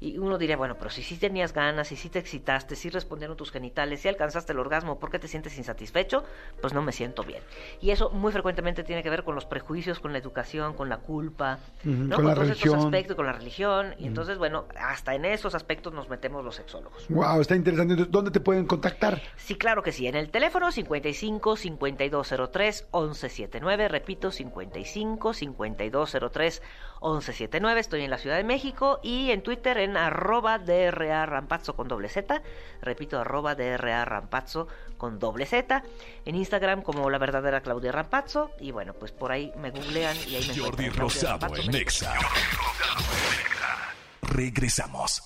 Y uno diría, bueno, pero si sí tenías ganas, si sí te excitaste, si respondieron tus genitales, si alcanzaste el orgasmo, ¿por qué te sientes insatisfecho? Pues no me siento bien. Y eso muy frecuentemente tiene que ver con los prejuicios, con la educación, con la culpa, ¿no? con la todos religión. estos aspectos, con la religión. Y entonces, bueno, hasta en esos aspectos nos metemos los sexólogos. Wow, está interesante. ¿Dónde te pueden contactar? Sí, claro que sí. En el teléfono 55 5203 1179. Repito, 55 5203 1179. Estoy en la Ciudad de México y en Twitter en arroba DRA Rampazzo con doble Z. Repito, arroba DRA Rampazzo con doble Z. En Instagram como la verdadera Claudia Rampazzo. Y bueno, pues por ahí me googlean y ahí me Jordi Rosado Rampazzo, en me- Exa. Regresamos.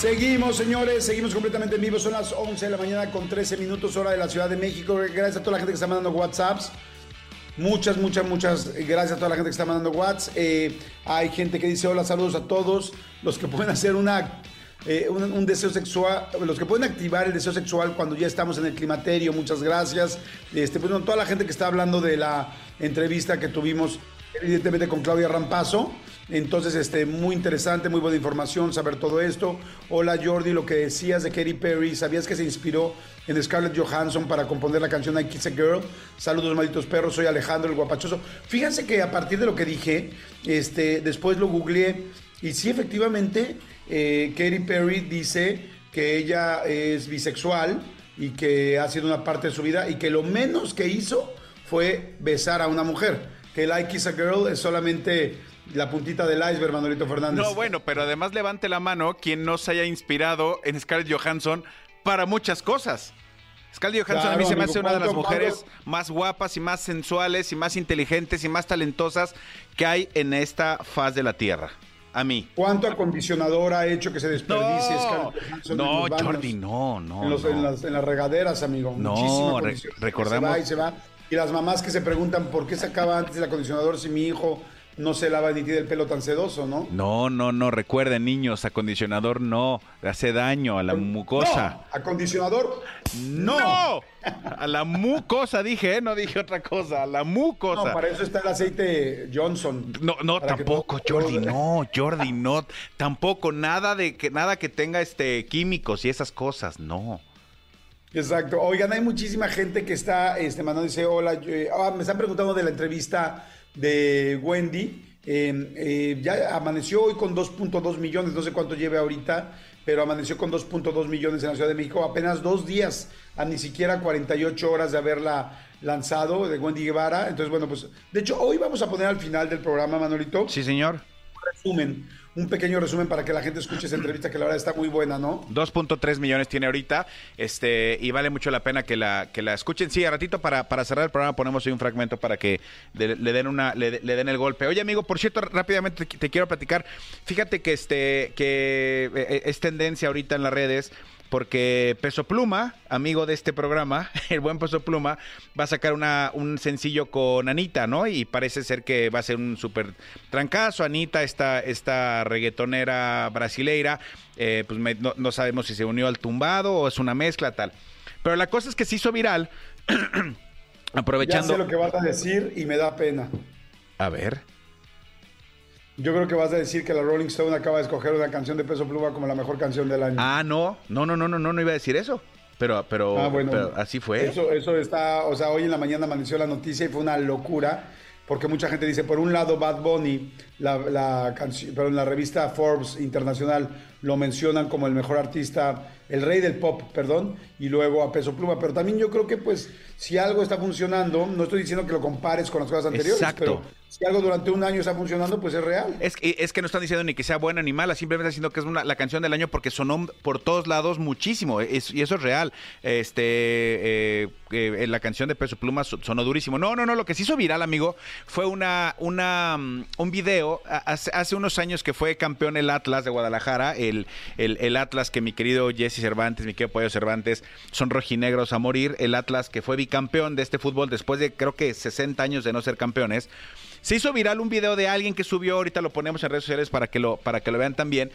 Seguimos, señores, seguimos completamente en vivo. Son las 11 de la mañana con 13 minutos hora de la Ciudad de México. Gracias a toda la gente que está mandando WhatsApps. Muchas, muchas, muchas gracias a toda la gente que está mandando WhatsApp. Eh, hay gente que dice hola, saludos a todos. Los que pueden hacer una, eh, un, deseo sexual, los que pueden activar el deseo sexual cuando ya estamos en el climaterio, muchas gracias. Este, pues, bueno, toda la gente que está hablando de la entrevista que tuvimos evidentemente con Claudia Rampazo. Entonces, este, muy interesante, muy buena información, saber todo esto. Hola Jordi, lo que decías de Katy Perry, ¿sabías que se inspiró en Scarlett Johansson para componer la canción I Kiss a Girl? Saludos, malditos perros, soy Alejandro el Guapachoso. Fíjense que a partir de lo que dije, este, después lo googleé y sí, efectivamente, eh, Katy Perry dice que ella es bisexual y que ha sido una parte de su vida y que lo menos que hizo fue besar a una mujer. Que el I Kiss a Girl es solamente la puntita del iceberg, Manolito Fernández. No, bueno, pero además levante la mano quien no se haya inspirado en Scarlett Johansson para muchas cosas. Scarlett Johansson a mí se me amigo, hace una de las ¿cuánto- mujeres más guapas y más sensuales y más inteligentes y más talentosas que hay en esta faz de la Tierra. A mí. ¿Cuánto acondicionador ha hecho que se desperdicie No, Scarlett Johansson en no, los baños? Jordi, no, no. en, los- no. en las, en las regaderas, amigo. No, Muchísimo re- acondicionador. recordemos- Se va y se va. Y las mamás que se preguntan por qué se acaba antes el acondicionador si mi hijo no se lava ni tiene el pelo tan sedoso, ¿no? No, no, no, recuerden niños, acondicionador no, hace daño a la mucosa. No, acondicionador, no. ¡No! A la mucosa dije, ¿eh? no dije otra cosa, a la No, mucosa. para eso está el aceite Johnson. No, no, tampoco, no- Jordi, no, Jordi, no, tampoco, nada de que, nada que tenga este químicos y esas cosas, no. Exacto. Oigan, hay muchísima gente que está este, mandando, dice, hola, yo- eh, ah, me están preguntando de la entrevista de Wendy. Eh, eh, ya amaneció hoy con 2.2 millones, no sé cuánto lleve ahorita, pero amaneció con 2.2 millones en la Ciudad de México, apenas dos días, a ni siquiera 48 horas de haberla lanzado, de Wendy Guevara. Entonces, bueno, pues, de hecho, hoy vamos a poner al final del programa, Manolito, Sí, señor. resumen, un pequeño resumen para que la gente escuche esa entrevista que la verdad está muy buena, ¿no? 2.3 millones tiene ahorita, este, y vale mucho la pena que la, que la escuchen. Sí, a ratito para, para cerrar el programa ponemos hoy un fragmento para que le, den una, le, den el golpe. Oye, amigo, por cierto, rápidamente te, te quiero platicar. Fíjate que este, que eh, es tendencia ahorita en las redes. Porque Peso Pluma, amigo de este programa, el buen Peso Pluma, va a sacar una, un sencillo con Anita, ¿no? Y parece ser que va a ser un súper trancazo. Anita, esta, esta reggaetonera brasileira, eh, pues me- no, no sabemos si se unió al tumbado o es una mezcla, tal. Pero la cosa es que se hizo viral, Ya aprovechando... sé lo que vas a decir y me da pena. A ver. Yo creo que vas a decir que la Rolling Stone acaba de escoger una canción de Peso Pluma como la mejor canción del año. Ah, no, no, no, no, no, no, no iba a decir eso. Pero, pero, Ah, bueno. pero así fue. Eso, eso está, o sea, hoy en la mañana amaneció la noticia y fue una locura, porque mucha gente dice, por un lado Bad Bunny, la, la canción, pero en la revista Forbes Internacional lo mencionan como el mejor artista, el rey del pop, perdón, y luego a Peso Pluma, pero también yo creo que pues si algo está funcionando, no estoy diciendo que lo compares con las cosas anteriores, Exacto. pero si algo durante un año está funcionando, pues es real. Es, que- es que no están diciendo ni que sea buena ni mala, simplemente diciendo que es una- la canción del año porque sonó por todos lados muchísimo, y eso es real. Este, eh, eh, la canción de Peso Pluma so- sonó durísimo. No, no, no, lo que se hizo viral, amigo, fue una, una, mm, un video hace, hace unos años que fue campeón el Atlas de Guadalajara, el, el, el Atlas que mi querido Jesse Cervantes, mi querido Pollo Cervantes, son rojinegros a morir, el Atlas que fue bicampeón de este fútbol después de creo que 60 años de no ser campeones. Se hizo viral un video de alguien que subió, ahorita lo ponemos en redes sociales para que lo, para que lo vean también.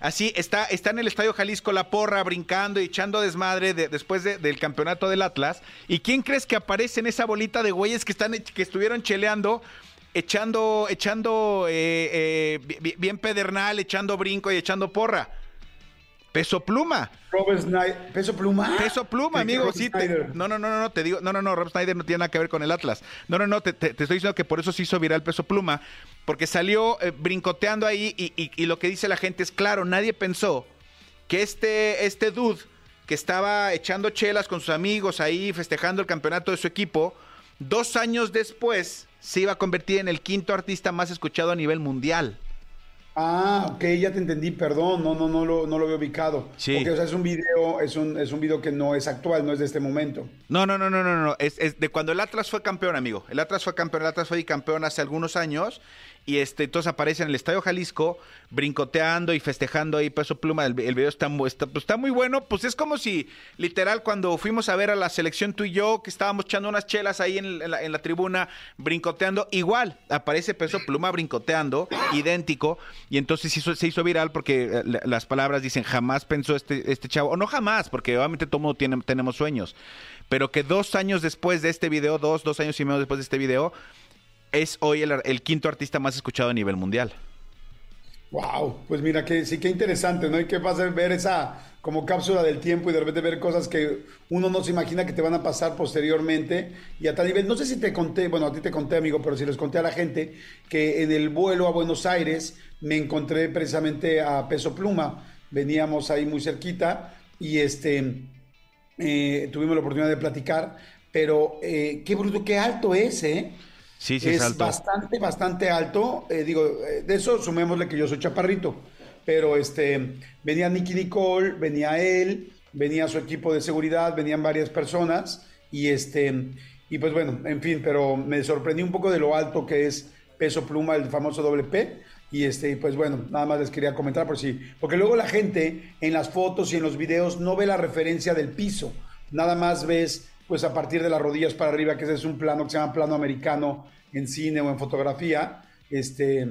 Así, está, está en el Estadio Jalisco la porra, brincando y echando desmadre de- después de- del campeonato del Atlas. ¿Y quién crees que aparece en esa bolita de güeyes que, están, que estuvieron cheleando, echando, echando eh, eh, bi- bi- bien pedernal, echando brinco y echando porra? Peso Pluma. Robert Snyder, Peso Pluma. Peso pluma, ¿Qué- qué amigo. Sí, te- no, no, no, no, no, te digo, no, no, no, Rob Snyder no tiene nada que ver con el Atlas. No, no, no, te, te- te estoy diciendo que por eso se hizo viral peso pluma, porque salió eh, brincoteando ahí y, y- y lo que dice la gente es claro, nadie pensó que este, este dude que estaba echando chelas con sus amigos ahí, festejando el campeonato de su equipo, dos años después se iba a convertir en el quinto artista más escuchado a nivel mundial. Ah, ok, ya te entendí, perdón, no, no, no lo, no lo había ubicado. Sí. Porque, o sea, es un video, es un, es un video que no es actual, no es de este momento. No, no, no, no, no, no. Es, es de cuando el Atlas fue campeón, amigo. El Atlas fue campeón, el Atlas fue campeón hace algunos años. Y este, entonces aparece en el Estadio Jalisco, brincoteando y festejando ahí peso pluma. El, video está, pues, está muy bueno. Pues es como si, literal, cuando fuimos a ver a la selección tú y yo, que estábamos echando unas chelas ahí en, la, en la tribuna, brincoteando. Igual, aparece peso pluma brincoteando, idéntico. Y entonces hizo- se hizo viral porque eh, la- las palabras dicen, jamás pensó este, este chavo. O no jamás, porque obviamente todo mundo tiene, tenemos sueños. Pero que dos años después de este video, dos, dos años y medio después de este video, es hoy el, quinto artista más escuchado a nivel mundial. Wow, pues mira que sí que interesante, ¿no? Y qué pasa ver esa como cápsula del tiempo y de repente ver cosas que uno no se imagina que te van a pasar posteriormente y a tal nivel. No sé si te conté, bueno, a ti te conté, amigo, pero si les conté a la gente que en el vuelo a Buenos Aires me encontré precisamente a Peso Pluma. Veníamos ahí muy cerquita y este eh, tuvimos la oportunidad de platicar, pero eh, qué bruto, qué alto es, ¿eh? Sí, sí, es es alto. bastante, bastante alto. Eh, digo, eh, de eso sumémosle que yo soy chaparrito. Pero este, venía Nicky Nicole, venía él, venía su equipo de seguridad, venían varias personas. Y este, y pues bueno, en fin, pero me sorprendí un poco de lo alto que es Peso Pluma, el famoso doble P. Y este, pues bueno, nada más les quería comentar por si. Porque luego la gente en las fotos y en los videos no ve la referencia del piso. Nada más ves, pues a partir de las rodillas para arriba, que ese es un plano que se llama plano americano en cine o en fotografía. Este,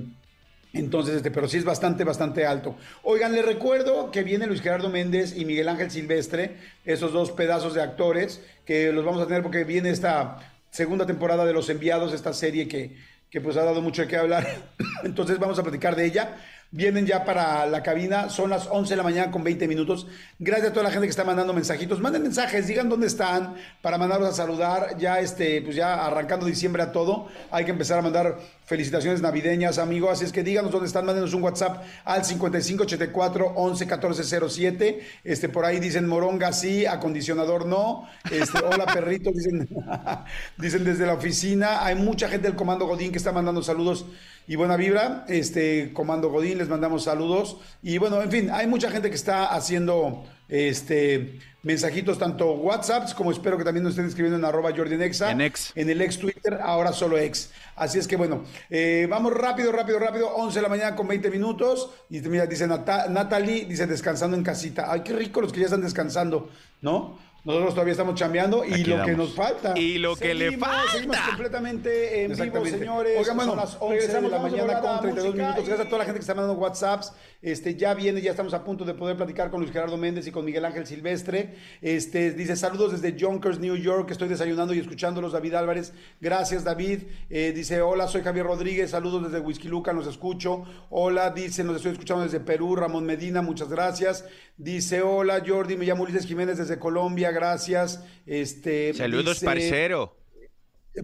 entonces, este, pero sí es bastante, bastante alto. Oigan, les recuerdo que viene Luis Gerardo Méndez y Miguel Ángel Silvestre, esos dos pedazos de actores que los vamos a tener porque viene esta segunda temporada de Los Enviados, esta serie que, que pues ha dado mucho de qué hablar. Entonces vamos a platicar de ella. Vienen ya para la cabina, son las 11 de la mañana con 20 minutos. Gracias a toda la gente que está mandando mensajitos. Manden mensajes, digan dónde están para mandarlos a saludar. Ya este, pues ya arrancando diciembre a todo, hay que empezar a mandar felicitaciones navideñas, amigos. Así es que díganos dónde están, mándenos un WhatsApp al 5584 11 14 07. Este, por ahí dicen moronga sí, acondicionador no. Este, hola perrito, dicen, dicen desde la oficina. Hay mucha gente del Comando Godín que está mandando saludos y buena vibra. Este, Comando Godín, les mandamos saludos. Y bueno, en fin, hay mucha gente que está haciendo este mensajitos, tanto WhatsApps como espero que también nos estén escribiendo en arroba Jordi en Exa, En Ex. en el ex Twitter, ahora solo ex. Así es que bueno, eh, vamos rápido, rápido, rápido, 11 de la mañana con 20 minutos. Y mira, dice Nata- Natalie, dice descansando en casita. Ay, qué rico los que ya están descansando, ¿no? Nosotros todavía estamos chambeando y Aquí lo que nos falta. Y lo que le falta. Seguimos completamente en vivo, señores. Oigan, bueno, son las 11 de la mañana con 32 música minutos. y- Gracias a toda la gente que está mandando WhatsApps. Este, ya viene, ya estamos a punto de poder platicar con Luis Gerardo Méndez y con Miguel Ángel Silvestre. Este, dice saludos desde Yonkers, New York. Estoy desayunando y escuchándolos, David Álvarez. Gracias, David. Eh, dice, hola, soy Javier Rodríguez. Saludos desde Whisky Luca, los escucho. Hola, dice, nos estoy escuchando desde Perú. Ramón Medina, muchas gracias. Dice, hola, Jordi, me llamo Ulises Jiménez desde Colombia, gracias. Este, Saludos, dice- parcero.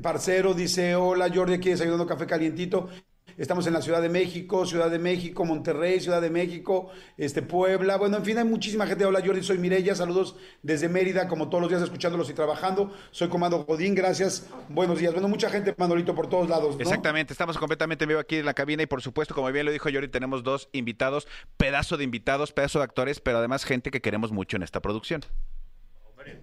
Parcero dice, hola Jordi, aquí desayunando café calientito. Estamos en la Ciudad de México, Ciudad de México, Monterrey, Ciudad de México, este Puebla. Bueno, en fin, hay muchísima gente. Hola Jordi, soy Mireya. Saludos desde Mérida, como todos los días escuchándolos y trabajando. Soy Comando Godín, gracias. Buenos días. Bueno, mucha gente, Manolito, por todos lados. Exactamente, estamos completamente en vivo aquí en la cabina y por supuesto, como bien lo dijo Yori, tenemos dos invitados, pedazo de invitados, pedazo de actores, pero además gente que queremos mucho en esta producción.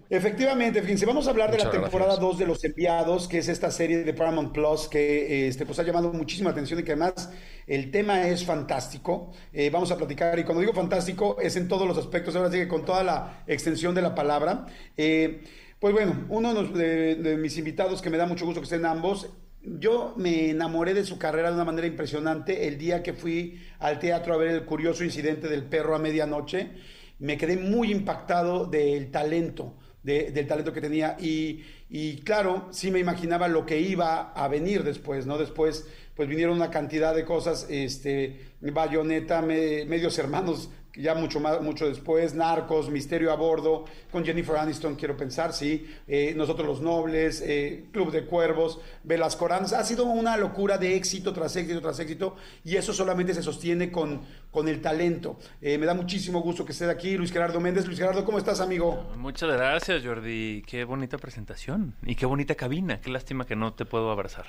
Efectivamente, fíjense, vamos a hablar de la temporada gracias. 2 de Los Enviados, que es esta serie de Paramount Plus que este, pues, ha llamado muchísima atención y que además el tema es fantástico. Eh, vamos a platicar, y cuando digo fantástico es en todos los aspectos, ahora sí que con toda la extensión de la palabra. Eh, pues bueno, uno de, los- de- de mis invitados que me da mucho gusto que estén ambos, yo me enamoré de su carrera de una manera impresionante el día que fui al teatro a ver el curioso incidente del perro a medianoche. Me quedé muy impactado del talento, de- del talento que tenía. Y, claro, sí me imaginaba lo que iba a venir después, ¿no? Después, pues vinieron una cantidad de cosas, este, Bayonetta, Me- Medios Hermanos, ya mucho más, mucho después, Narcos, Misterio a Bordo, con Jennifer Aniston, quiero pensar, sí, eh, Nosotros los Nobles, eh, Club de Cuervos, Velasco Aranza. ha sido una locura de éxito tras éxito tras éxito, y eso solamente se sostiene con, con el talento. Eh, me da muchísimo gusto que esté aquí Luis Gerardo Méndez. Luis Gerardo, ¿cómo estás, amigo? Muchas gracias, Jordi. Qué bonita presentación y qué bonita cabina. Qué lástima que no te puedo abrazar.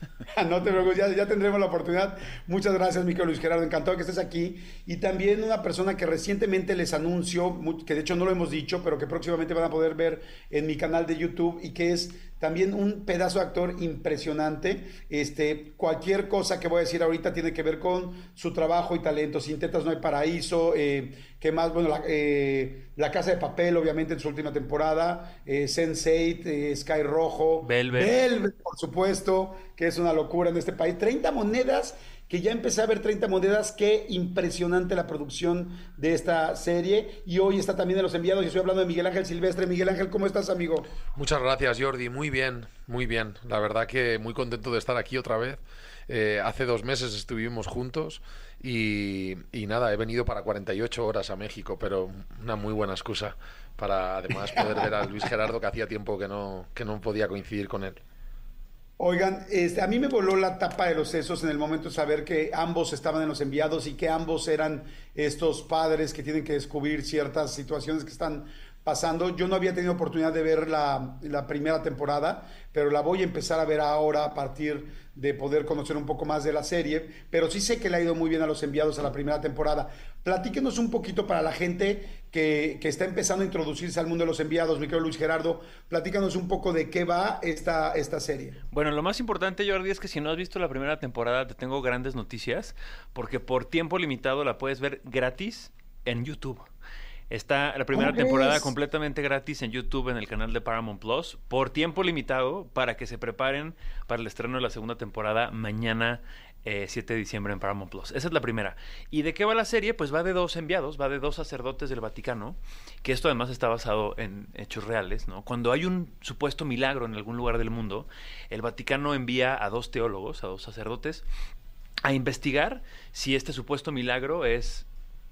No te preocupes, ya, ya tendremos la oportunidad. Muchas gracias, mi querido Luis Gerardo. Encantado que estés aquí. Y también una persona que recientemente les anuncio, que de hecho no lo hemos dicho, pero que próximamente van a poder ver en mi canal de YouTube y que es también un pedazo de actor impresionante. Este, cualquier cosa que voy a decir ahorita tiene que ver con su trabajo y talento. Sin tetas no hay paraíso. Eh, ¿Qué más? Bueno, la, eh, La Casa de Papel, obviamente, en su última temporada. Eh, Sense8, eh, Sky Rojo. Velvet. Velvet, por supuesto, que es una locura en este país. 30 monedas que ya empecé a ver 30 monedas, qué impresionante la producción de esta serie. Y hoy está también en los enviados, y estoy hablando de Miguel Ángel Silvestre. Miguel Ángel, ¿cómo estás, amigo? Muchas gracias, Jordi. Muy bien, muy bien. La verdad que muy contento de estar aquí otra vez. Eh, hace dos meses estuvimos juntos y, y nada, he venido para 48 horas a México, pero una muy buena excusa para además poder ver a Luis Gerardo que hacía tiempo que no, que no podía coincidir con él. Oigan, este, a mí me voló la tapa de los sesos en el momento de saber que ambos estaban en los enviados y que ambos eran estos padres que tienen que descubrir ciertas situaciones que están pasando. Yo no había tenido oportunidad de ver la, primera temporada, pero la voy a empezar a ver ahora a partir de poder conocer un poco más de la serie, pero sí sé que le ha ido muy bien a los enviados a la primera temporada. Platíquenos un poquito para la gente que, que está empezando a introducirse al mundo de los enviados, mi querido Luis Gerardo, platícanos un poco de qué va esta, esta serie. Bueno, lo más importante, Jordi, es que si no has visto la primera temporada, te tengo grandes noticias, porque por tiempo limitado la puedes ver gratis en YouTube. Está la primera ¿Cómo temporada completamente gratis en YouTube en el canal de Paramount Plus por tiempo limitado para que se preparen para el estreno de la segunda temporada mañana eh, 7 de diciembre en Paramount Plus. Esa es la primera. ¿Y de qué va la serie? Pues va de dos enviados, va de dos sacerdotes del Vaticano, que esto además está basado en hechos reales, ¿no? Cuando hay un supuesto milagro en algún lugar del mundo, el Vaticano envía a dos teólogos, a dos sacerdotes, a investigar si este supuesto milagro es,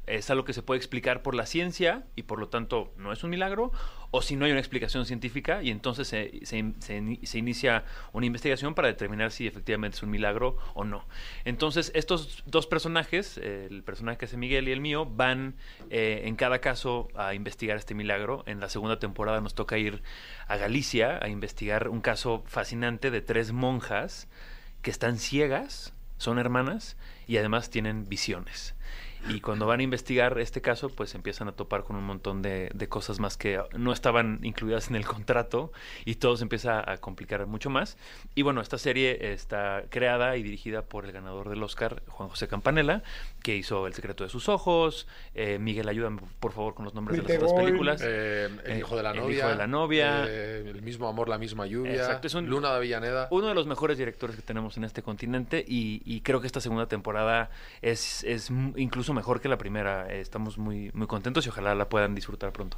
es algo que se puede explicar por la ciencia y por lo tanto no es un milagro, o si no hay una explicación científica y entonces se, se- se ini- se inicia una investigación para determinar si efectivamente es un milagro o no. Entonces estos dos personajes, el personaje que hace Miguel y el mío, van eh, en cada caso a investigar este milagro. En la segunda temporada nos toca ir a Galicia a investigar un caso fascinante de tres monjas que están ciegas, son hermanas y además tienen visiones. Y cuando van a investigar este caso, pues empiezan a topar con un montón de, de cosas más que no estaban incluidas en el contrato y todo se empieza a complicar mucho más. Y bueno, esta serie está creada y dirigida por el ganador del Oscar, Juan José Campanella, que hizo El secreto de sus ojos. Eh, Miguel, ayúdame por favor con los nombres de las otras películas. Eh, el Eh, hijo de la El novia. hijo de la novia. eh, el mismo amor, la misma lluvia. Exacto, es un- Luna de Avellaneda. Uno de los mejores directores que tenemos en este continente y, y creo que esta segunda temporada es, es m- mejor que la primera. Eh, Estamos muy, muy contentos y ojalá la puedan disfrutar pronto.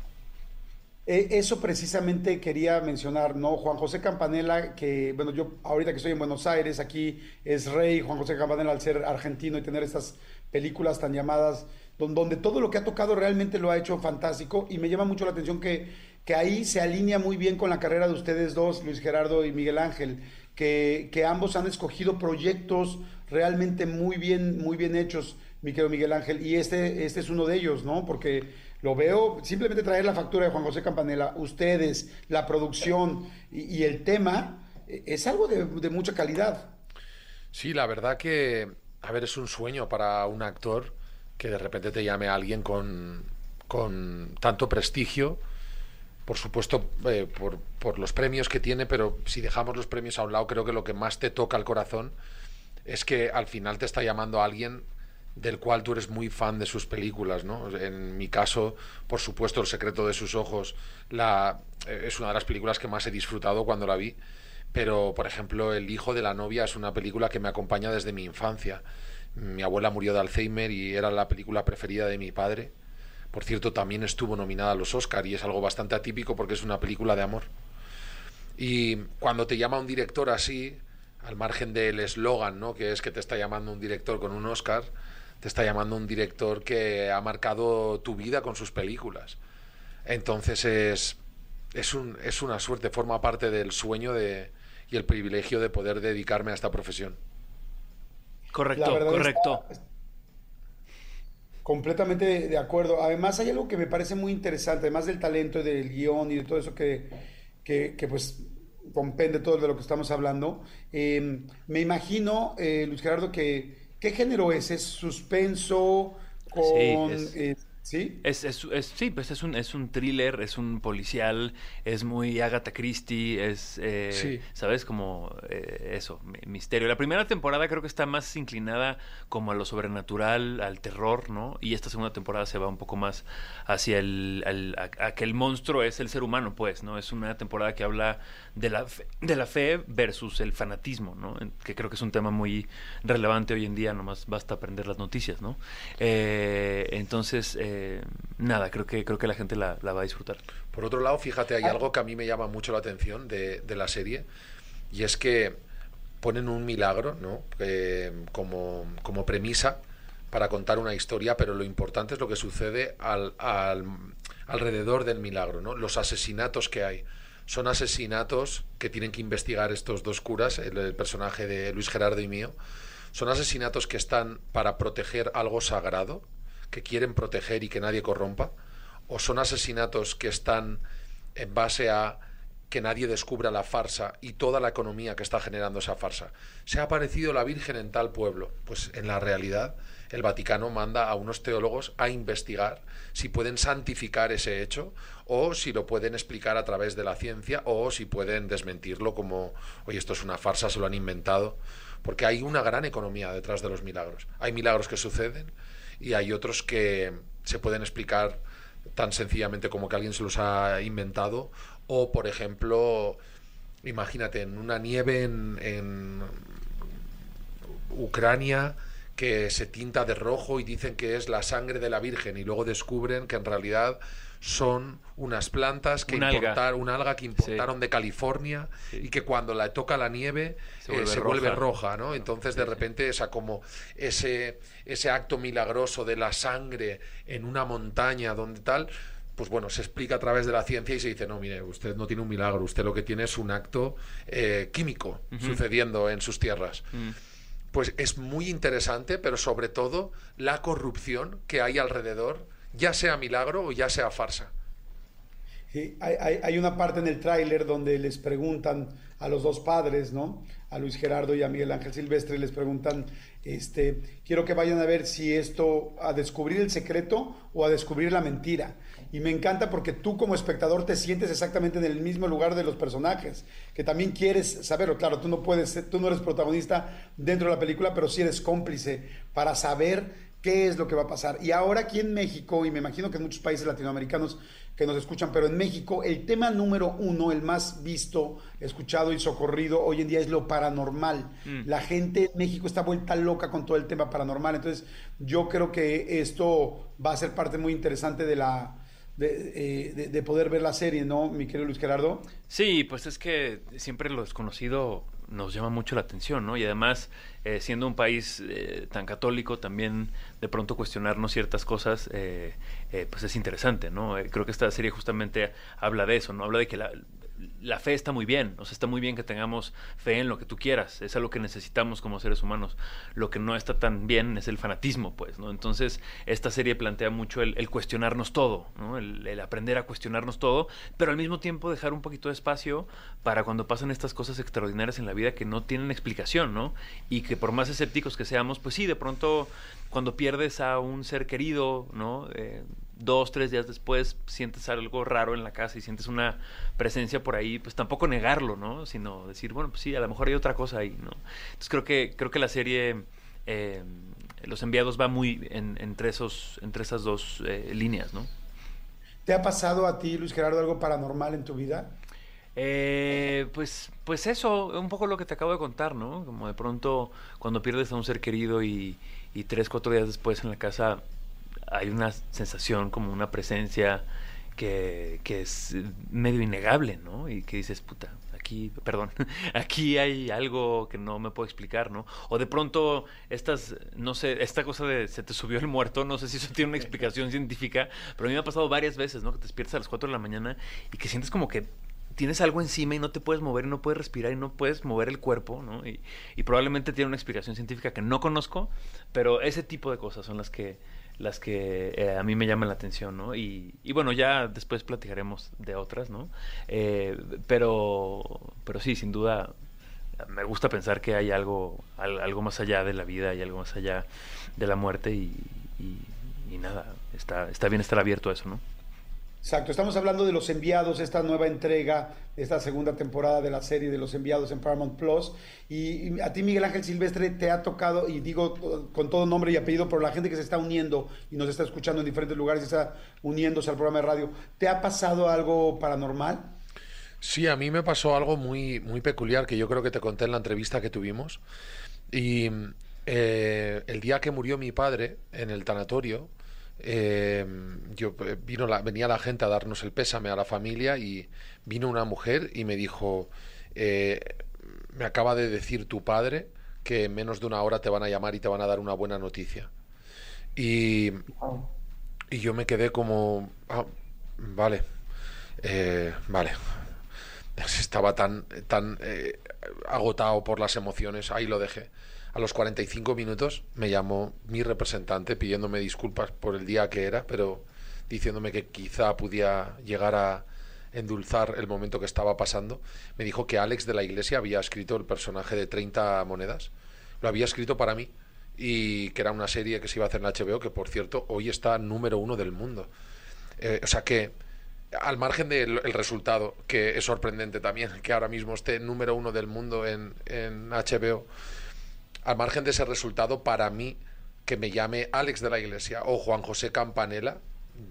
Eh, eso precisamente quería mencionar, ¿no? Juan José Campanella, que, bueno, yo ahorita que estoy en Buenos Aires, aquí es rey, Juan José Campanella al ser argentino y tener estas películas tan llamadas, don- donde todo lo que ha tocado realmente lo ha hecho fantástico y me llama mucho la atención que, que ahí se alinea muy bien con la carrera de ustedes dos, Luis Gerardo y Miguel Ángel, que, que ambos han escogido proyectos realmente muy bien, muy bien hechos, mi querido Miguel Ángel, y este, este es uno de ellos, ¿no? Porque lo veo, simplemente traer la factura de Juan José Campanella, ustedes, la producción y, el tema, eh, es algo de, de mucha calidad. Sí, la verdad que, a ver, es un sueño para un actor que de repente te llame a alguien con, con tanto prestigio, por supuesto, eh, por, por los premios que tiene, pero si dejamos los premios a un lado, creo que lo que más te toca el corazón es que al final te está llamando a alguien del cual tú eres muy fan de sus películas, ¿no? En mi caso, por supuesto, El secreto de sus ojos eh, es una de las películas que más he disfrutado cuando la vi, pero, por ejemplo, El hijo de la novia es una película que me acompaña desde mi infancia. Mi abuela murió de Alzheimer y era la película preferida de mi padre. Por cierto, también estuvo nominada a los Oscar y es algo bastante atípico porque es una película de amor. Y cuando te llama un director así, al margen del eslogan, ¿no? que es que te está llamando un director con un Oscar, te está llamando un director que ha marcado tu vida con sus películas. Entonces es, es, un, es una suerte, forma parte del sueño de, y el privilegio de poder dedicarme a esta profesión. Correcto, correcto. está- completamente de, de acuerdo. Además, hay algo que me parece muy interesante, además del talento y del guion y de todo eso que, que, que, pues compende todo de lo que estamos hablando. Eh, me imagino, eh, Luis Gerardo, que ¿qué género es? ¿Es suspenso? Con, es- eh, ¿Sí? Es, es, es- sí, pues es un, es un thriller, es un policial, es muy Agatha Christie, es, eh, Sí. ¿sabes? Como eh, eso, mi- misterio. La primera temporada creo que está más inclinada como a lo sobrenatural, al terror, ¿no? Y esta segunda temporada se va un poco más hacia el, al- a, a que el monstruo es el ser humano, pues, ¿no? Es una temporada que habla de la fe, de la fe versus el fanatismo, ¿no? Que creo que es un tema muy relevante hoy en día, nomás basta aprender las noticias, ¿no? Eh, entonces, eh, nada, creo que, creo que la gente la, la va a disfrutar. Por otro lado, fíjate, hay algo que a mí me llama mucho la atención de, de la serie, y es que ponen un milagro, ¿no? Eh, como, como premisa para contar una historia, pero lo importante es lo que sucede al, al- alrededor del milagro, ¿no? Los asesinatos que hay. Son asesinatos que tienen que investigar estos dos curas, el, personaje de Luis Gerardo y mío. Son asesinatos que están para proteger algo sagrado, que quieren proteger y que nadie corrompa, o son asesinatos que están en base a que nadie descubra la farsa y toda la economía que está generando esa farsa. Se ha aparecido la Virgen en tal pueblo. Pues en la realidad el Vaticano manda a unos teólogos a investigar si pueden santificar ese hecho o si lo pueden explicar a través de la ciencia o si pueden desmentirlo como, oye, esto es una farsa, se lo han inventado. Porque hay una gran economía detrás de los milagros. Hay milagros que suceden y hay otros que se pueden explicar tan sencillamente como que alguien se los ha inventado o por ejemplo imagínate en una nieve en, en Ucrania que se tinta de rojo y dicen que es la sangre de la Virgen y luego descubren que en realidad son unas plantas que Un alga. importaron, una alga que importaron Sí. de California Sí. y que cuando la toca la nieve Se eh, vuelve roja. roja, ¿no? Entonces de repente esa como ese ese acto milagroso de la sangre en una montaña donde tal pues bueno, se explica a través de la ciencia y se dice, no, mire, usted no tiene un milagro, usted lo que tiene es un acto eh, químico sucediendo en sus tierras. Mm. Pues es muy interesante, pero sobre todo la corrupción que hay alrededor, ya sea milagro o ya sea farsa. Hay, hay- hay una parte en el tráiler donde les preguntan a los dos padres, ¿no? A Luis Gerardo y a Miguel Ángel Silvestre, les preguntan, este, quiero que vayan a ver si esto, a descubrir el secreto o a descubrir la mentira. Y me encanta porque tú como espectador te sientes exactamente en el mismo lugar de los personajes, que también quieres saberlo. Claro, tú no puedes, tú no eres protagonista dentro de la película, pero sí eres cómplice para saber qué es lo que va a pasar. Y ahora aquí en México, y me imagino que en muchos países latinoamericanos que nos escuchan, pero en México el tema número uno, el más visto, escuchado y socorrido hoy en día es lo paranormal. La gente en México está vuelta loca con todo el tema paranormal. Entonces yo creo que esto va a ser parte muy interesante de la... De, eh, de- de poder ver la serie, ¿no, mi querido Luis Gerardo? Sí, pues es que siempre lo desconocido nos llama mucho la atención, ¿no? Y además, eh, siendo un país eh, tan católico, también de pronto cuestionarnos ciertas cosas, eh, pues es interesante, ¿no? Creo que esta serie justamente habla de eso, ¿no? Habla de que la, la fe está muy bien, o sea, está muy bien que tengamos fe en lo que tú quieras, es algo que necesitamos como seres humanos. Lo que no está tan bien es el fanatismo, pues, ¿no? Entonces, esta serie plantea mucho el, cuestionarnos todo, ¿no? El, el aprender a cuestionarnos todo, pero al mismo tiempo dejar un poquito de espacio para cuando pasan estas cosas extraordinarias en la vida que no tienen explicación, ¿no? Y que por más escépticos que seamos, pues sí, de pronto cuando pierdes a un ser querido, ¿no? Eh, dos, tres días después sientes algo raro en la casa y sientes una presencia por ahí, pues tampoco negarlo, ¿no? Sino decir, bueno, pues sí, a lo mejor hay otra cosa ahí, ¿no? Entonces creo que, creo que la serie eh, Los Enviados va muy en- entre, esos, entre esas dos eh, líneas, ¿no? ¿Te ha pasado a ti, Luis Gerardo, algo paranormal en tu vida? Eh, pues, pues eso, un poco lo que te acabo de contar, ¿no? Como de pronto cuando pierdes a un ser querido y, y tres, cuatro días después en la casa hay una sensación, como una presencia que, que es medio innegable, ¿no? Y que dices, puta, aquí, perdón, aquí hay algo que no me puedo explicar, ¿no? O de pronto estas, no sé, esta cosa de se te subió el muerto, no sé si eso tiene una explicación científica, pero a mí me ha pasado varias veces, ¿no? Que te despiertas a las 4 de la mañana y que sientes como que tienes algo encima y no te puedes mover y no puedes respirar y no puedes mover el cuerpo, ¿no? Y, y probablemente tiene una explicación científica que no conozco, pero ese tipo de cosas son las que las que eh, a mí me llaman la atención, ¿no? Y, bueno, ya después platicaremos de otras, ¿no? Eh, pero, pero sí, sin duda, me gusta pensar que hay algo, al- algo más allá de la vida y algo más allá de la muerte y- y nada, está, está bien estar abierto a eso, ¿no? Exacto, estamos hablando de Los Enviados, esta nueva entrega, esta segunda temporada de la serie de Los Enviados en Paramount Plus. Y, y a ti, Miguel Ángel Silvestre, te ha tocado, y digo con todo nombre y apellido, pero la gente que se está uniendo y nos está escuchando en diferentes lugares y está uniéndose al programa de radio, ¿te ha pasado algo paranormal? Sí, a mí me pasó algo muy, muy peculiar que yo creo que te conté en la entrevista que tuvimos. Y eh, el día que murió mi padre en el tanatorio, eh, yo vino la, venía la gente a darnos el pésame a la familia y vino una mujer y me dijo eh, me acaba de decir tu padre que en menos de una hora te van a llamar y te van a dar una buena noticia y, y yo me quedé como "Ah, vale eh, vale estaba tan tan eh, agotado por las emociones ahí lo dejé a los 45 minutos me llamó mi representante pidiéndome disculpas por el día que era, pero diciéndome que quizá podía llegar a endulzar el momento que estaba pasando. Me dijo que Alex de la Iglesia había escrito el personaje de 30 monedas. Lo había escrito para mí y que era una serie que se iba a hacer en HBO, que por cierto hoy está número uno del mundo. Eh, o sea que al margen del el resultado, que es sorprendente también, que ahora mismo esté número uno del mundo en HBO, al margen de ese resultado, para mí, que me llame Alex de la Iglesia o Juan José Campanella,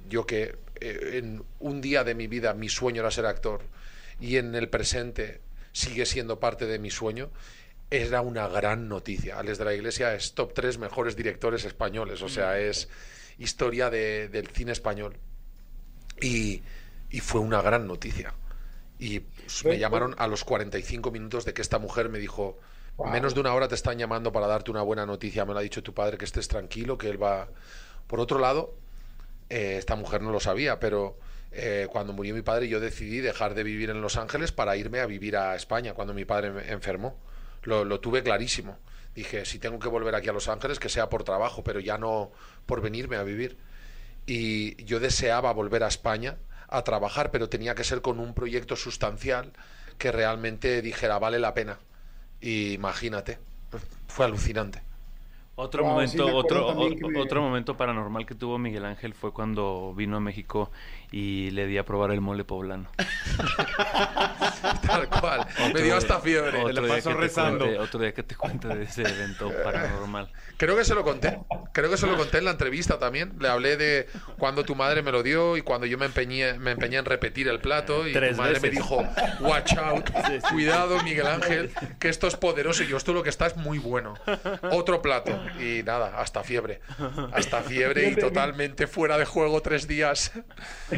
yo que eh, en un día de mi vida mi sueño era ser actor y en el presente sigue siendo parte de mi sueño, era una gran noticia. Alex de la Iglesia es top 3 mejores directores españoles, o sea, es historia de- del cine español. Y, y fue una gran noticia. Y pues, me llamaron a los 45 minutos de que esta mujer me dijo, menos de una hora te están llamando para darte una buena noticia, me lo ha dicho tu padre, que estés tranquilo, que él va... Por otro lado, eh, esta mujer no lo sabía, pero eh, cuando murió mi padre yo decidí dejar de vivir en Los Ángeles para irme a vivir a España cuando mi padre me enfermó. Lo, lo tuve clarísimo. Dije, si tengo que volver aquí a Los Ángeles, que sea por trabajo, pero ya no por venirme a vivir. Y yo deseaba volver a España a trabajar, pero tenía que ser con un proyecto sustancial que realmente dijera, vale la pena. Y imagínate, fue alucinante. Otro Wow, momento, sí, otro, me- otro momento paranormal que tuvo Miguel Ángel fue cuando vino a México y le di a probar el mole poblano. Tal cual. me dio hasta fiebre. Otro le pasó rezando. cuente- otro día que te cuente de ese evento paranormal. Creo que se lo conté. Creo que se lo conté en la entrevista también. Le hablé de cuando tu madre me lo dio y cuando yo me empeñé, me empeñé en repetir el plato y Tres tu madre me veces. dijo, watch out, cuidado Miguel Ángel, que esto es poderoso y yo esto lo que está es muy bueno. Otro plato y nada, hasta fiebre. Hasta fiebre y totalmente fuera de juego tres días.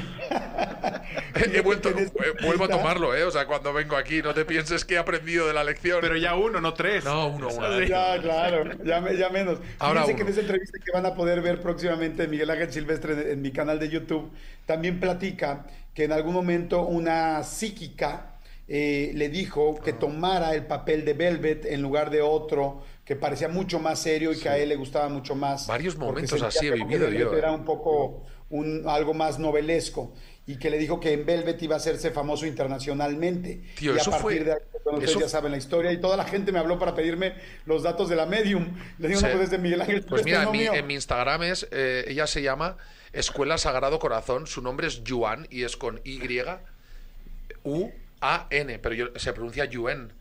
He vuelto, eh, vuelvo a tomarlo, ¿eh? O sea, cuando vengo aquí, no te pienses que he aprendido de la lección. Pero ya uno, no tres. No, uno, uno. Ya, claro, ya, me- ya menos. Ahora Fíjense que en esa entrevista que van a poder ver próximamente Miguel Ángel Silvestre en, en mi canal de YouTube, también platica que en algún momento una psíquica eh, le dijo que tomara el papel de Velvet en lugar de otro que parecía mucho más serio y que a él le gustaba mucho más. Varios momentos así he vivido yo, eh. Era un poco un, algo más novelesco y que le dijo que en Velvet iba a hacerse famoso internacionalmente. Tío, y a eso partir fue- de ahí, bueno, ustedes eso- ya saben la historia y toda la gente me habló para pedirme los datos de la medium. Le digo, Sí. no, pues es de Miguel Ángel. Pues mira, en mi, mío. en mi Instagram es, eh, ella se llama Escuela Sagrado Corazón, su nombre es Yuan y es con Y, U, A, N, pero yo- se pronuncia Yuen.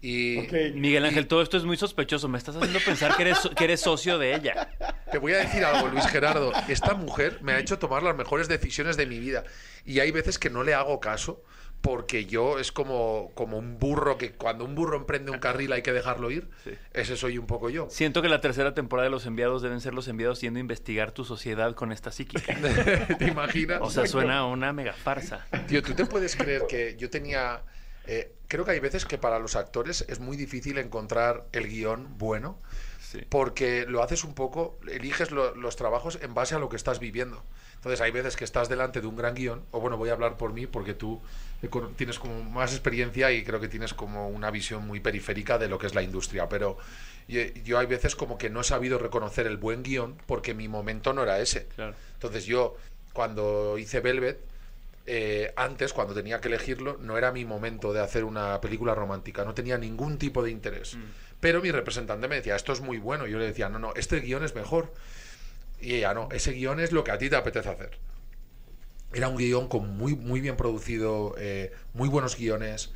Y Ok. Miguel Ángel, todo esto es muy sospechoso. Me estás haciendo pensar que eres, que eres socio de ella. te voy a decir algo, Luis Gerardo. Esta mujer me ha hecho tomar las mejores decisiones de mi vida. Y hay veces que no le hago caso porque yo es como, como un burro que cuando un burro emprende un carril hay que dejarlo ir. Ese soy un poco yo. Siento que la tercera temporada de Los Enviados deben ser los enviados yendo a investigar tu sociedad con esta psíquica. ¿Te imaginas? O sea, suena a una mega farsa. Tío, ¿tú te puedes creer que yo tenía... eh, creo que hay veces que para los actores es muy difícil encontrar el guion bueno, Sí. porque lo haces un poco, eliges lo- los trabajos en base a lo que estás viviendo. Entonces hay veces que estás delante de un gran guion, o bueno, voy a hablar por mí porque tú eh, tienes como más experiencia y creo que tienes como una visión muy periférica de lo que es la industria, pero yo, yo hay veces como que no he sabido reconocer el buen guion porque mi momento no era ese. Claro. Entonces yo, cuando hice Velvet, eh, antes, cuando tenía que elegirlo, no era mi momento de hacer una película romántica, no tenía ningún tipo de interés. Pero mi representante me decía, esto es muy bueno. Yo le decía, no, no, este guion es mejor. Y ella, no, ese guion es lo que a ti te apetece hacer. Era un guion con muy, muy bien producido, eh, muy buenos guiones.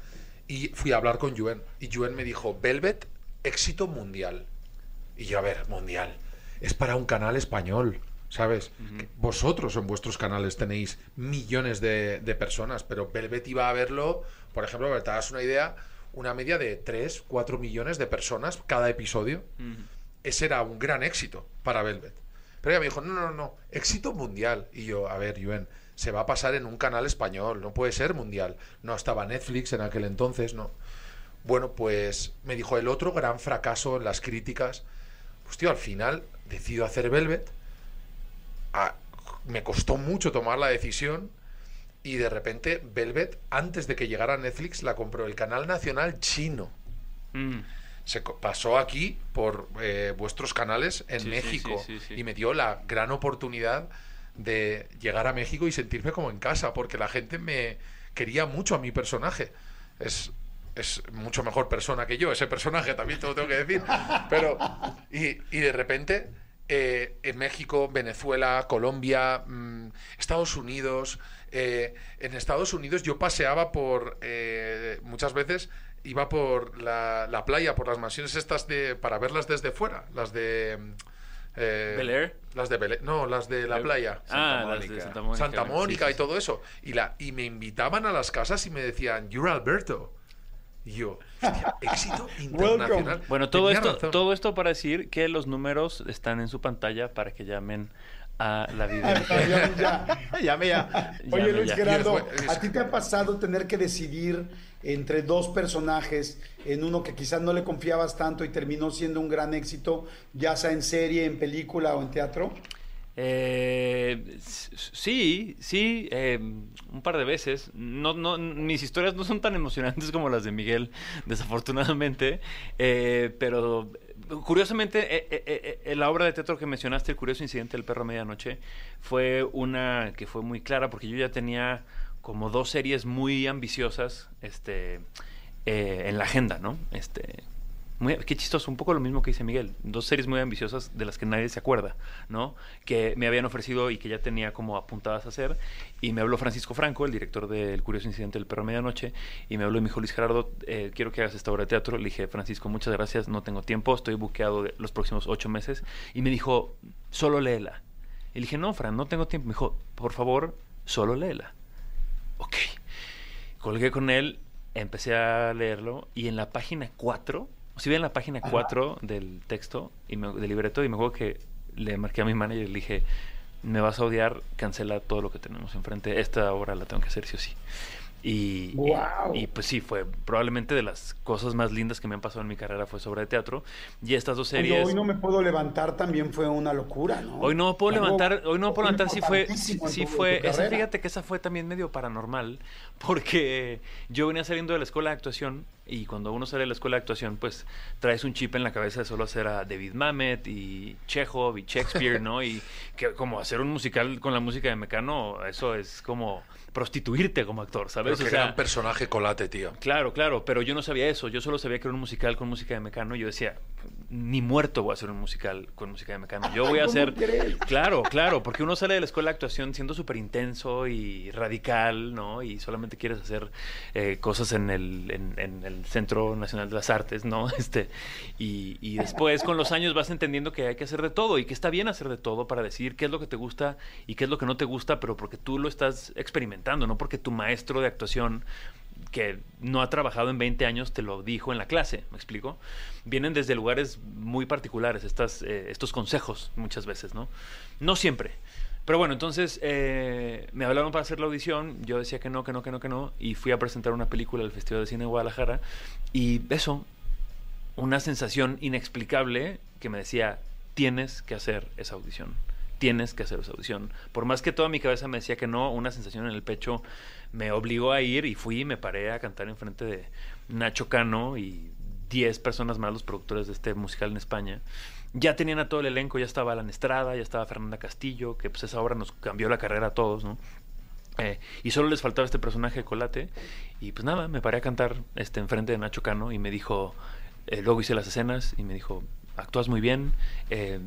Y fui a hablar con Yuen. Y Yuen me dijo, Velvet, éxito mundial. Y yo, a ver, mundial. Es para un canal español, ¿sabes? Vosotros en vuestros canales tenéis millones de, de personas, pero Velvet iba a verlo, por ejemplo, para que te hagas una idea, una media de 3, 4 millones de personas cada episodio. Ese era un gran éxito para Velvet. Pero ella me dijo, no, no, no, éxito mundial. Y yo, a ver, Yuen, se va a pasar en un canal español, no puede ser mundial. No estaba Netflix en aquel entonces, no. Bueno, pues me dijo el otro gran fracaso en las críticas. Pues tío, al final decido hacer Velvet. Me costó mucho tomar la decisión. Y de repente, Velvet, antes de que llegara a Netflix, la compró el canal nacional chino. Mm. Se pasó aquí por eh, vuestros canales en Sí, México. sí, sí, sí. Y me dio la gran oportunidad de llegar a México y sentirme como en casa, porque la gente me quería mucho a mi personaje. Es, es mucho mejor persona que yo, ese personaje también te lo tengo que decir. Pero, y, y de repente, eh, en México, Venezuela, Colombia, mm, Estados Unidos. eh, en Estados Unidos yo paseaba por, eh, muchas veces, iba por la, la playa, por las mansiones estas de, para verlas desde fuera, las de... mm, eh, ¿Bel Air? Las de Bel Air- no, las de la playa. Ah, las de Santa Mónica. Santa Sí, Mónica sí, y todo eso. Y, la, y me invitaban a las casas y me decían, you're Alberto. Y yo, hostia, éxito internacional. Bueno, todo Tenía esto, razón. todo esto para decir que los números están en su pantalla para que llamen a la vida. Ya, ya. Llame ya. Oye, Llame Luis ya. Gerardo, ¿a ti te ha pasado tener que decidir entre dos personajes, en uno que quizás no le confiabas tanto y terminó siendo un gran éxito, ya sea en serie, en película o en teatro? Eh, sí, sí, eh, un par de veces. No, no, mis historias no son tan emocionantes como las de Miguel, desafortunadamente. Eh, pero curiosamente, eh, eh, eh, la obra de teatro que mencionaste, El curioso incidente del perro medianoche, fue una que fue muy clara porque yo ya tenía como dos series muy ambiciosas, este, en la agenda, ¿no? Este, muy, qué chistoso, un poco lo mismo que dice Miguel. Dos series muy ambiciosas de las que nadie se acuerda, ¿no? Que me habían ofrecido y que ya tenía como apuntadas a hacer. Y me habló Francisco Franco, el director del Curioso Incidente del Perro Medianoche, y me habló y me dijo, Luis Gerardo, eh, quiero que hagas esta obra de teatro. Le dije, Francisco, muchas gracias, no tengo tiempo, estoy buqueado de los próximos ocho meses. Y me dijo, solo léela. Y le dije, no, Fran, no tengo tiempo. Me dijo, por favor, solo léela. Ok. Colgué con él, empecé a leerlo y en la página 4, si bien en la página 4 del texto y me, del libreto y me acuerdo que le marqué a mi manager y le dije, me vas a odiar, cancela todo lo que tenemos enfrente, esta obra la tengo que hacer sí o sí. Y, y- pues sí, fue probablemente de las cosas más lindas que me han pasado en mi carrera fue sobre teatro. Y estas dos Oye, series... hoy no me puedo levantar también fue una locura, ¿no? Hoy no puedo Algo- levantar, hoy no puedo levantar, sí fue, en fue, esa, fíjate que esa fue también medio paranormal, porque yo venía saliendo de la escuela de actuación y cuando uno sale de la escuela de actuación, pues traes un chip en la cabeza de solo hacer a David Mamet y Chekhov y Shakespeare, ¿no? Y que como hacer un musical con la música de Mecano, eso es como prostituirte como actor, Pero ¿sabes? qué O sea, gran personaje colate, tío. Claro, claro, pero yo no sabía eso. Yo solo sabía que era un musical con música de Mecano. Y yo decía, ni muerto voy a hacer un musical con música de Mecano. Yo voy a ¿Cómo hacer. crees? Claro, claro, porque uno sale de la escuela de actuación siendo súper intenso y radical, ¿no? Y solamente quieres hacer eh, cosas en el, en, en el Centro Nacional de las Artes, ¿no? Este, y, y después, con los años, vas entendiendo que hay que hacer de todo y que está bien hacer de todo para decir qué es lo que te gusta y qué es lo que no te gusta, pero porque tú lo estás experimentando, no porque tu maestro de actuación que no ha trabajado en 20 años te lo dijo en la clase, ¿me explico? Vienen desde lugares muy particulares estas, eh, estos consejos muchas veces, ¿no? No siempre. Pero bueno, entonces eh, me hablaron para hacer la audición, yo decía que no, que no, que no, que no, y fui a presentar una película al Festival de Cine de Guadalajara, y eso, una sensación inexplicable que me decía, tienes que hacer esa audición, tienes que hacer esa audición. Por más que toda mi cabeza me decía que no, una sensación en el pecho me obligó a ir y fui y me paré a cantar enfrente de Nacho Cano y 10 personas más, los productores de este musical en España. Ya tenían a todo el elenco, ya estaba Alan Estrada, ya estaba Fernanda Castillo, que pues esa obra nos cambió la carrera a todos, ¿no? Eh, y solo les faltaba este personaje de Colate. Y pues nada, me paré a cantar este, enfrente de Nacho Cano y me dijo, eh, luego hice las escenas y me dijo, actúas muy bien, eh,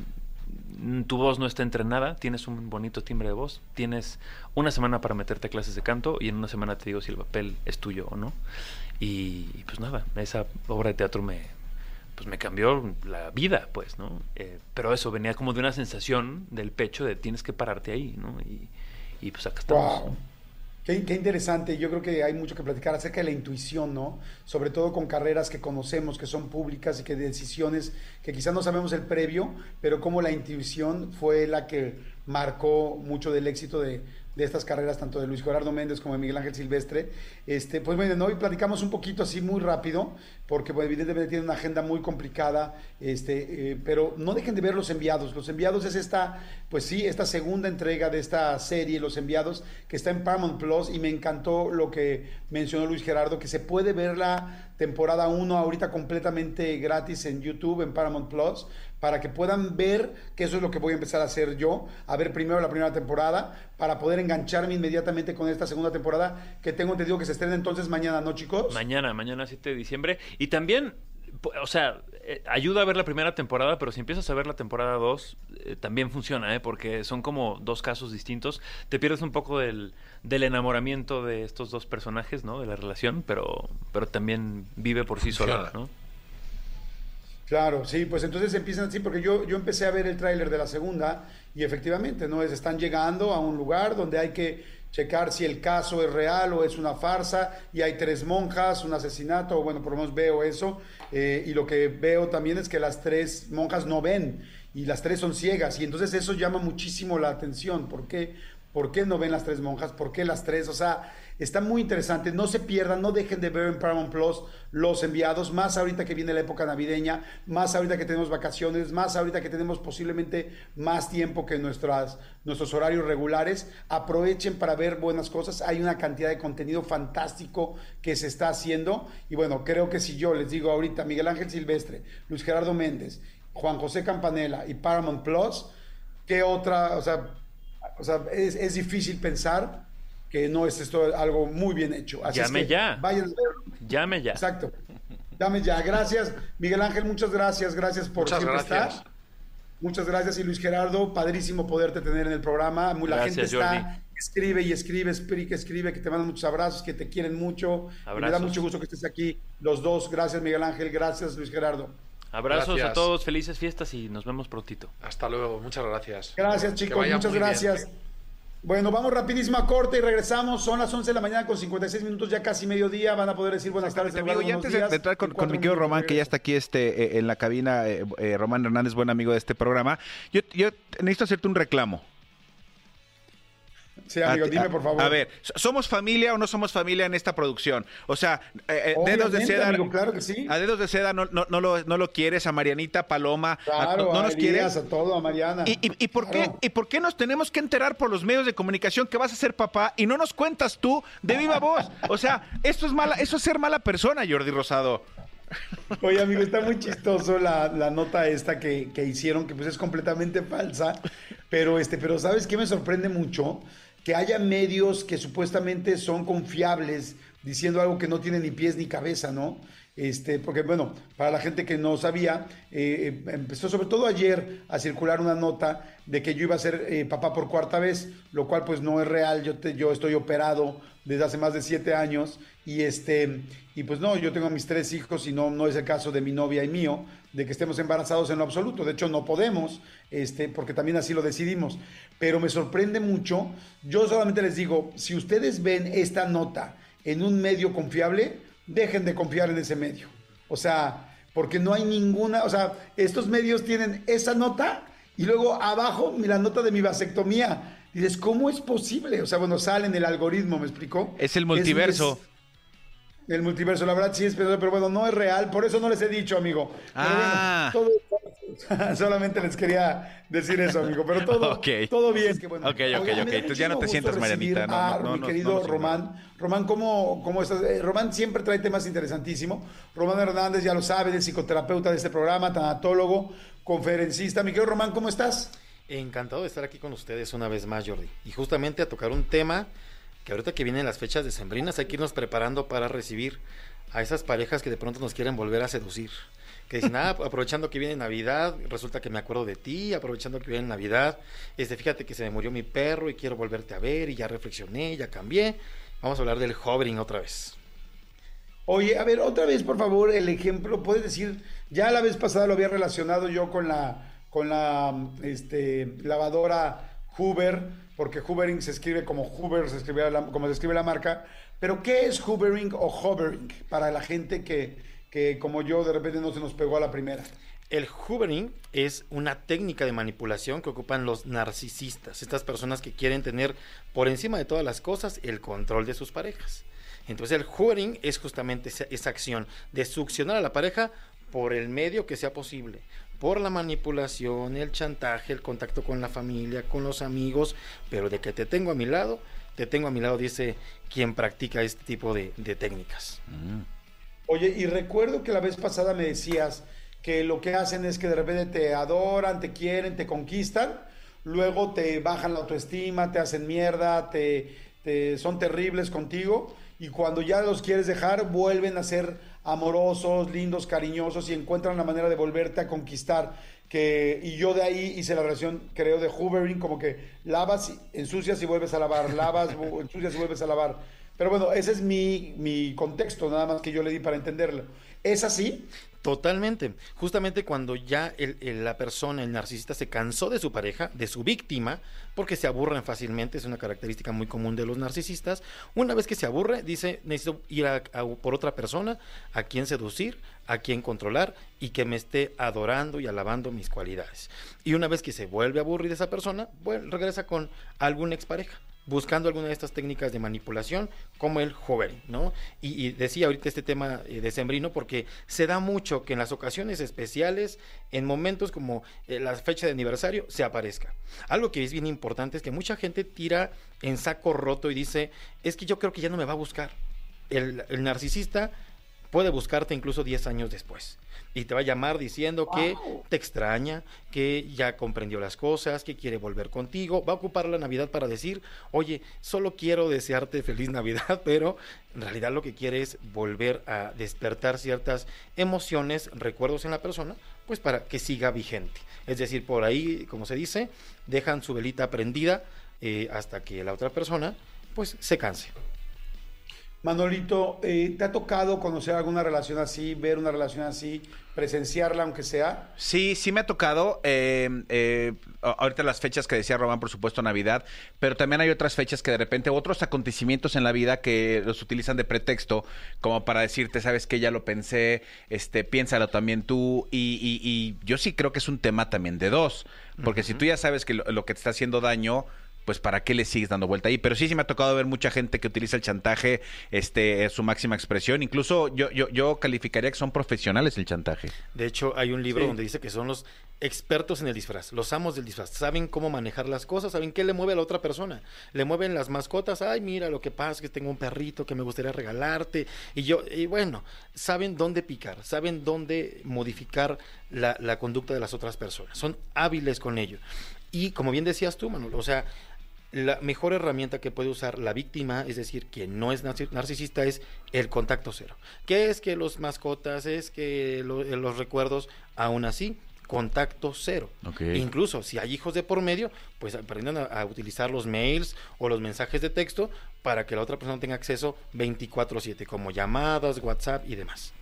tu voz no está entrenada, tienes un bonito timbre de voz, tienes una semana para meterte a clases de canto y en una semana te digo si el papel es tuyo o no. Y, pues nada, esa obra de teatro me, pues me cambió la vida, pues, ¿no? Eh, pero eso venía como de una sensación del pecho de tienes que pararte ahí, ¿no? Y, pues acá estamos. Qué, interesante. Yo creo que hay mucho que platicar acerca de la intuición, ¿no? Sobre todo con carreras que conocemos, que son públicas y que decisiones que quizás no sabemos el previo, pero como la intuición fue la que marcó mucho del éxito de, de estas carreras, tanto de Luis Gerardo Méndez como de Miguel Ángel Silvestre. Este, pues bueno, hoy platicamos un poquito así muy rápido, porque pues, evidentemente tiene una agenda muy complicada, este, eh, pero no dejen de ver los enviados. Los enviados es esta, pues sí, esta segunda entrega de esta serie, Los enviados, que está en Paramount Plus y me encantó lo que mencionó Luis Gerardo, que se puede ver la temporada 1 ahorita completamente gratis en YouTube, en Paramount Plus, para que puedan ver que eso es lo que voy a empezar a hacer yo, a ver primero la primera temporada, para poder engancharme inmediatamente con esta segunda temporada, que tengo entendido que se estrena entonces mañana, ¿no, chicos? Mañana, mañana 7 de diciembre. Y también, o sea, eh, ayuda a ver la primera temporada, pero si empiezas a ver la temporada 2, eh, también funciona, ¿eh? Porque son como dos casos distintos. Te pierdes un poco del, del enamoramiento de estos dos personajes, ¿no? De la relación, pero, pero también vive por sí sola. ¿no? Claro, sí, pues entonces empiezan así, porque yo, yo empecé a ver el tráiler de la segunda y efectivamente, ¿no? Es, están llegando a un lugar donde hay que checar si el caso es real o es una farsa y hay tres monjas, un asesinato, o bueno, por lo menos veo eso, eh, y lo que veo también es que las tres monjas no ven y las tres son ciegas y entonces eso llama muchísimo la atención, ¿por qué? ¿Por qué no ven las tres monjas? ¿Por qué las tres? O sea, está muy interesante. No se pierdan, no dejen de ver en Paramount Plus los enviados, más ahorita que viene la época navideña, más ahorita que tenemos vacaciones, más ahorita que tenemos posiblemente más tiempo que nuestras, nuestros horarios regulares. Aprovechen para ver buenas cosas. Hay una cantidad de contenido fantástico que se está haciendo. Y bueno, creo que si yo les digo ahorita Miguel Ángel Silvestre, Luis Gerardo Méndez, Juan José Campanella y Paramount Plus, ¿qué otra? O sea, o sea, es, es difícil pensar que no es esto algo muy bien hecho. Así Llame es que ya. Vayan a verlo. Llame ya. Exacto. Llame ya. Gracias, Miguel Ángel, muchas gracias. Gracias por Muchas siempre gracias. estar. Muchas gracias. Y Luis Gerardo, padrísimo poderte tener en el programa. Muy- La Gracias, gente está, Jordi. escribe y escribe, escribe, que escribe, que te mandan muchos abrazos, que te quieren mucho. Me da mucho gusto que estés aquí los dos. Gracias, Miguel Ángel. Gracias, Luis Gerardo. Abrazos a Gracias. todos, felices fiestas y nos vemos prontito. Hasta luego, muchas gracias. Gracias, chicos. Muchas bien. Bueno, vamos rapidísimo a corte y regresamos. Son las 11 de la mañana con 56 minutos, ya casi mediodía. Van a poder decir buenas tardes. Amigo, y antes de, días. de entrar con, con mi querido Román, que ya está aquí este, eh, en la cabina, eh, eh, Román Hernández, buen amigo de este programa, yo, yo necesito hacerte un reclamo. Sí, amigo, A dime a- por favor. A ver, ¿somos familia o no somos familia en esta producción? O sea, eh, eh, dedos de seda. amigo, claro que sí. A dedos de seda no, no, no, lo, no lo quieres, a Marianita, Paloma, a- Claro, no, no a nos Elías, quieres. a todo, a Mariana. ¿Y, y, y por qué. ¿Y por qué nos tenemos que enterar por los medios de comunicación que vas a ser papá y no nos cuentas tú de viva voz? O sea, esto es mala, eso es ser mala persona, Jordi Rosado. Oye, amigo, está muy chistoso la, la nota esta que, que hicieron, que pues es completamente falsa. Pero, este, pero ¿sabes qué me sorprende mucho? Que haya medios que supuestamente son confiables diciendo algo que no tiene ni pies ni cabeza, ¿no? Este, porque, bueno, para la gente que no sabía, eh, eh, empezó sobre todo ayer a circular una nota de que yo iba a ser eh, papá por cuarta vez, lo cual pues no es real. Yo, te- yo estoy operado desde hace más de siete años y este y pues no, yo tengo mis tres hijos y no, no es el caso de mi novia y mío de que estemos embarazados en lo absoluto. De hecho, no podemos, este, porque también así lo decidimos. Pero me sorprende mucho. Yo solamente les digo, si ustedes ven esta nota en un medio confiable, dejen de confiar en ese medio. O sea, porque no hay ninguna, o sea, estos medios tienen esa nota y luego abajo la nota de mi vasectomía. Dices, ¿cómo es posible? O sea, bueno, sale en el algoritmo, ¿me explicó? Es el multiverso. Es- el multiverso, la verdad sí es, pero, pero bueno, no es real, por eso no les he dicho, amigo. Pero Ah. bueno, todo- solamente les quería decir eso, amigo, pero todo, Ok. todo bien. Es que, bueno, Ok, ok, ok, entonces ya no te sientas, Marianita, no, a no, no, mi no, querido Román. Román, ¿cómo, cómo estás? Eh, Román siempre trae temas interesantísimos. Román Hernández, ya lo sabe, es psicoterapeuta de este programa, tanatólogo, conferencista. Mi querido Román, ¿cómo estás? Encantado de estar aquí con ustedes una vez más, Jordi. Y justamente a tocar un tema que ahorita que vienen las fechas decembrinas hay que irnos preparando para recibir a esas parejas que de pronto nos quieren volver a seducir. que dicen, ah, aprovechando que viene Navidad, resulta que me acuerdo de ti, aprovechando que viene Navidad, este, fíjate que se me murió mi perro y quiero volverte a ver y ya reflexioné, ya cambié. Vamos a hablar del hovering otra vez. Oye, a ver, otra vez, por favor, el ejemplo, puedes decir, ya la vez pasada lo había relacionado yo con la, con la este, lavadora Hoover, porque hoovering se escribe como Hoover, se escribe la- como se escribe la marca, pero ¿qué es hoovering o hovering para la gente que, que como yo de repente no se nos pegó a la primera? El hoovering es una técnica de manipulación que ocupan los narcisistas, estas personas que quieren tener por encima de todas las cosas el control de sus parejas. Entonces el hoovering es justamente esa, esa acción de succionar a la pareja por el medio que sea posible, por la manipulación, el chantaje, el contacto con la familia, con los amigos, pero de que te tengo a mi lado, te tengo a mi lado, dice quien practica este tipo de, de técnicas. Oye, y recuerdo que la vez pasada me decías que lo que hacen es que de repente te adoran, te quieren, te conquistan, luego te bajan la autoestima, te hacen mierda, te, te- son terribles contigo y cuando ya los quieres dejar vuelven a ser amorosos, lindos, cariñosos y encuentran la manera de volverte a conquistar. Que, y yo de ahí hice la relación, creo, de hoovering, como que lavas, ensucias y vuelves a lavar, lavas, ensucias y vuelves a lavar. Pero bueno, ese es mi, mi contexto, nada más que yo le di para entenderlo. ¿Es así? Totalmente. Justamente cuando ya la persona, el narcisista, se cansó de su pareja, de su víctima, porque se aburren fácilmente, es una característica muy común de los narcisistas. Una vez que se aburre, dice, necesito ir por otra persona, a quien seducir, a quien controlar y que me esté adorando y alabando mis cualidades. Y una vez que se vuelve a aburrir esa persona, bueno, regresa con alguna expareja buscando alguna de estas técnicas de manipulación como el hovering, ¿no? Y, y decía ahorita este tema eh, de sembrino porque se da mucho que en las ocasiones especiales, en momentos como eh, la fecha de aniversario, se aparezca. Algo que es bien importante es que mucha gente tira en saco roto y dice, es que yo creo que ya no me va a buscar. El, el narcisista puede buscarte incluso 10 años después. Y te va a llamar diciendo que te extraña, que ya comprendió las cosas, que quiere volver contigo. Va a ocupar la Navidad para decir, oye, solo quiero desearte feliz Navidad, pero en realidad lo que quiere es volver a despertar ciertas emociones, recuerdos en la persona, pues para que siga vigente. Es decir, por ahí, como se dice, dejan su velita prendida eh, hasta que la otra persona, pues, se canse. Manolito, eh, ¿te ha tocado conocer alguna relación así, ver una relación así, presenciarla aunque sea? Sí, sí me ha tocado. eh, eh, ahorita las fechas que decía Román, por supuesto, Navidad, pero también hay otras fechas que de repente, otros acontecimientos en la vida que los utilizan de pretexto, como para decirte, sabes que ya lo pensé, este, piénsalo también tú, y, y- y yo sí creo que es un tema también de dos, porque si tú ya sabes que lo, lo que te está haciendo daño, pues para qué le sigues dando vuelta ahí. Pero sí, sí me ha tocado ver mucha gente que utiliza el chantaje, este, es su máxima expresión. Incluso yo, yo, yo calificaría que son profesionales el chantaje. De hecho, hay un libro Sí. donde dice que son los expertos en el disfraz, los amos del disfraz. Saben cómo manejar las cosas, saben qué le mueve a la otra persona. Le mueven las mascotas. Ay, mira, lo que pasa es que tengo un perrito que me gustaría regalarte. Y yo, y bueno, saben dónde picar, saben dónde modificar la, la conducta de las otras personas. Son hábiles con ello. Y como bien decías tú, Manuel, o sea, la mejor herramienta que puede usar la víctima, es decir, quien no es narci- narcisista, es el contacto cero. ¿Qué es que los mascotas, es que lo- eh, los recuerdos, aún así, contacto cero. Incluso si hay hijos de por medio, pues aprendan a, a utilizar los mails o los mensajes de texto para que la otra persona tenga acceso 24/7, como llamadas, WhatsApp y demás.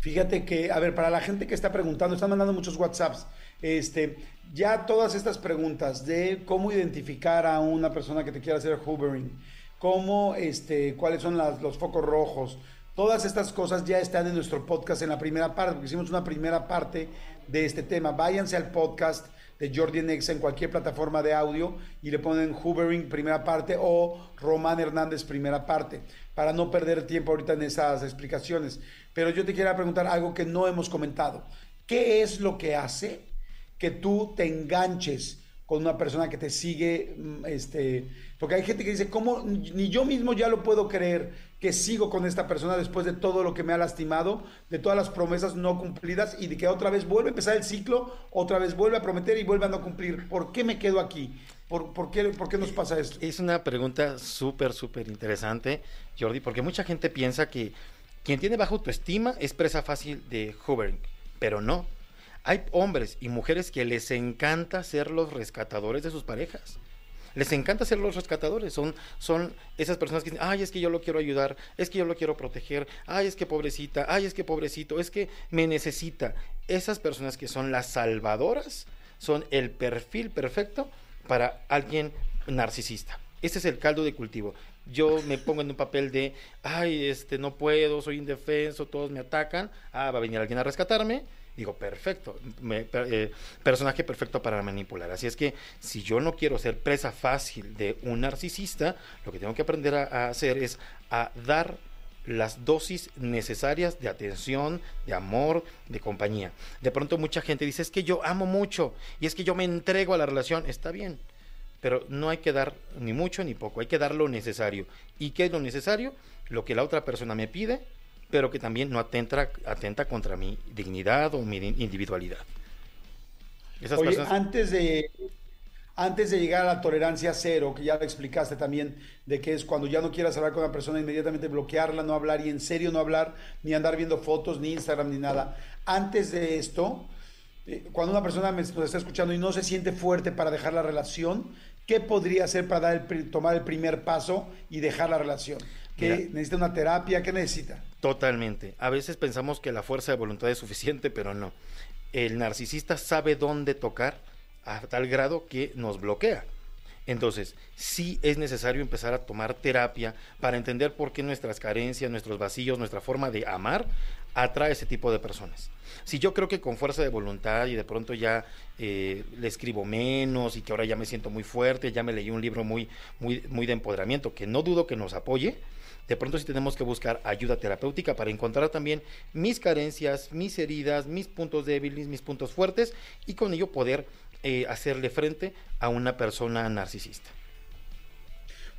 Fíjate que, a ver, para la gente que está preguntando, están mandando muchos WhatsApps. Este, ya todas estas preguntas de cómo identificar a una persona que te quiera hacer hoovering, cómo, este, cuáles son los focos rojos, todas estas cosas ya están en nuestro podcast en la primera parte, porque hicimos una primera parte de este tema. Váyanse al podcast de Jordi Nexa en cualquier plataforma de audio y le ponen hoovering primera parte o Román Hernández primera parte, para no perder tiempo ahorita en esas explicaciones. Pero yo te quiero preguntar algo que no hemos comentado. ¿Qué es lo que hace que tú te enganches con una persona que te sigue? mm, Este, porque hay gente que dice, ¿cómo? Ni yo mismo ya lo puedo creer que sigo con esta persona después de todo lo que me ha lastimado, de todas las promesas no cumplidas y de que otra vez vuelve a empezar el ciclo, otra vez vuelve a prometer y vuelve a no cumplir. ¿Por qué me quedo aquí? ¿Por, por qué, por qué nos pasa esto? Es una pregunta súper, súper interesante, Jordi, porque mucha gente piensa que Quien tiene baja autoestima es presa fácil de hovering, pero no. Hay hombres y mujeres que les encanta ser los rescatadores de sus parejas. Les encanta ser los rescatadores. Son, son esas personas que dicen, ay, es que yo lo quiero ayudar, es que yo lo quiero proteger, ay, es que pobrecita, ay, es que pobrecito, es que me necesita. Esas personas que son las salvadoras son el perfil perfecto para alguien narcisista. Ese es el caldo de cultivo. Yo me pongo en un papel de, ay, este, no puedo, soy indefenso, todos me atacan. Ah, va a venir alguien a rescatarme. Digo, perfecto, me- eh, personaje perfecto para manipular. Así es que si yo no quiero ser presa fácil de un narcisista, lo que tengo que aprender a, a hacer es a dar las dosis necesarias de atención, de amor, de compañía. De pronto mucha gente dice, es que yo amo mucho y es que yo me entrego a la relación. Está bien, pero no hay que dar ni mucho ni poco, hay que dar lo necesario. ¿Y qué es lo necesario? Lo que la otra persona me pide, pero que también no atenta, atenta contra mi dignidad o mi individualidad. Esas Oye, personas- antes de antes de llegar a la tolerancia cero, que ya lo explicaste también, de que es cuando ya no quieras hablar con una persona, inmediatamente bloquearla, no hablar y en serio no hablar, ni andar viendo fotos, ni Instagram, ni nada. Antes de esto, eh, cuando una persona me, nos está escuchando y no se siente fuerte para dejar la relación, ¿qué podría hacer para dar el tomar el primer paso y dejar la relación? ¿Qué, Mira. ¿Necesita una terapia? ¿Qué necesita? Totalmente. A veces pensamos que la fuerza de voluntad es suficiente, pero no. El narcisista sabe dónde tocar a tal grado que nos bloquea. Entonces, sí es necesario empezar a tomar terapia para entender por qué nuestras carencias, nuestros vacíos, nuestra forma de amar atrae a ese tipo de personas. Si yo creo que con fuerza de voluntad y de pronto ya eh, le escribo menos y que ahora ya me siento muy fuerte, ya me leí un libro muy, muy, muy de empoderamiento, que no dudo que nos apoye, de pronto sí tenemos que buscar ayuda terapéutica para encontrar también mis carencias, mis heridas, mis puntos débiles, mis puntos fuertes y con ello poder eh, hacerle frente a una persona narcisista.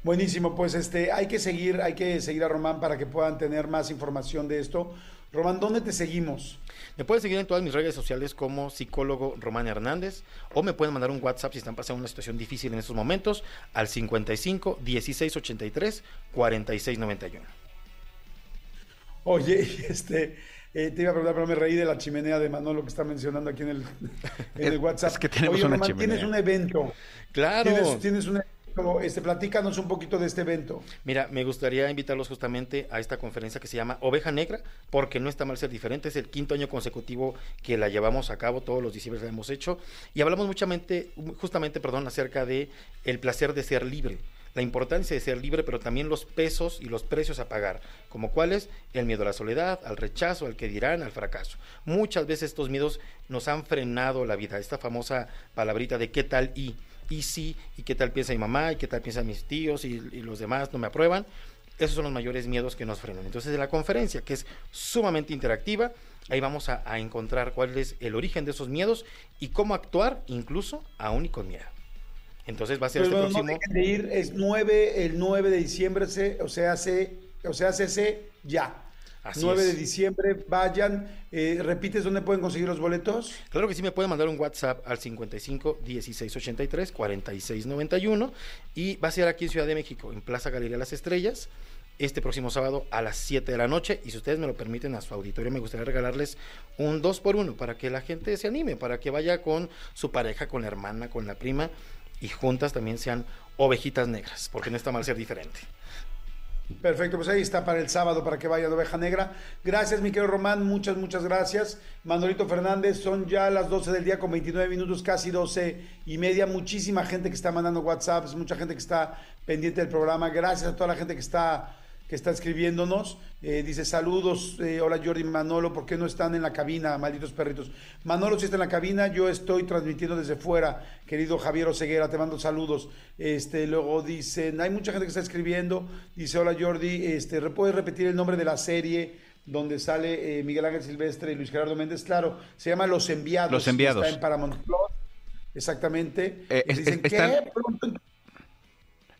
Buenísimo, pues este, hay que seguir, hay que seguir a Román para que puedan tener más información de esto. Román, ¿dónde te seguimos? Me pueden seguir en todas mis redes sociales como psicólogo Román Hernández o me pueden mandar un WhatsApp si están pasando una situación difícil en estos momentos al 55 16 83 46 91. Oye, este, eh, te iba a preguntar, pero me reí de la chimenea de Manolo que está mencionando aquí en el, en el WhatsApp. es que tenemos Oye, una Román, chimenea. tienes un evento. Claro. Tienes, tienes un evento. Este, platícanos un poquito de este evento. Mira, me gustaría invitarlos justamente a esta conferencia que se llama Oveja Negra, porque no está mal ser diferente. Es el quinto año consecutivo que la llevamos a cabo, todos los diciembre la hemos hecho. Y hablamos muchamente, justamente, perdón, acerca de el placer de ser libre. La importancia de ser libre, pero también los pesos y los precios a pagar, como cuáles el miedo a la soledad, al rechazo, al que dirán, al fracaso. Muchas veces estos miedos nos han frenado la vida. Esta famosa palabrita de qué tal y, y sí, y qué tal piensa mi mamá, y qué tal piensan mis tíos y, y los demás no me aprueban. Esos son los mayores miedos que nos frenan. Entonces, de la conferencia, que es sumamente interactiva, ahí vamos a, a encontrar cuál es el origen de esos miedos y cómo actuar incluso aún y con miedo. Entonces va a ser este no próximo... dejen de ir, es 9, el 9 de diciembre, se, o sea, se, o sea, se ya. Así 9 de diciembre, vayan. Eh, ¿Repites dónde pueden conseguir los boletos? Claro que sí, me pueden mandar un WhatsApp al 55 16 83 46 91 y va a ser aquí en Ciudad de México, en Plaza Galería Las Estrellas, este próximo sábado a las 7 de la noche. Y si ustedes me lo permiten a su auditorio, me gustaría regalarles un 2 por 1 para que la gente se anime, para que vaya con su pareja, con la hermana, con la prima y juntas también sean ovejitas negras, porque no está mal ser diferente. Perfecto, pues ahí está para el sábado, para que vayan Oveja Negra. Gracias, mi querido Román, muchas, muchas gracias. Manolito Fernández, son ya las 12 del día con 29 minutos, casi 12 y media. Muchísima gente que está mandando WhatsApps, mucha gente que está pendiente del programa. Gracias a toda la gente que está, que está escribiéndonos. Eh, dice saludos, eh, hola Jordi Manolo, ¿por qué no están en la cabina, malditos perritos? Manolo sí está en la cabina, yo estoy transmitiendo desde fuera, querido Javier Oseguera, te mando saludos. Este, luego dicen, hay mucha gente que está escribiendo, dice hola Jordi, este, ¿puedes repetir el nombre de la serie? donde sale eh, Miguel Ángel Silvestre y Luis Gerardo Méndez, claro, se llama Los Enviados. Los Enviados. Está en Paramount Plus, exactamente. Dicen, es- están- ¿qué? Pronto-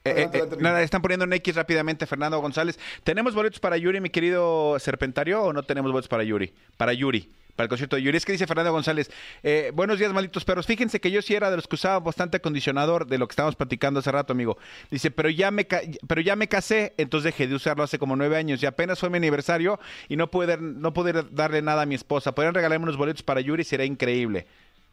Eh, eh, eh, nada, están poniendo en X rápidamente Fernando González. ¿Tenemos boletos para Yuri, mi querido Serpentario, o no tenemos boletos para Yuri? Para Yuri. para el concierto de Yuri. Es que dice Fernando González, eh, buenos días, malditos perros. Fíjense que yo sí era de los que usaba bastante acondicionador de lo que estábamos platicando hace rato, amigo. Dice, pero ya me, ca- pero ya me casé, entonces dejé de usarlo hace como nueve años y apenas fue mi aniversario y no pude, no pude darle nada a mi esposa. Podrían regalarme unos boletos para Yuri, sería increíble.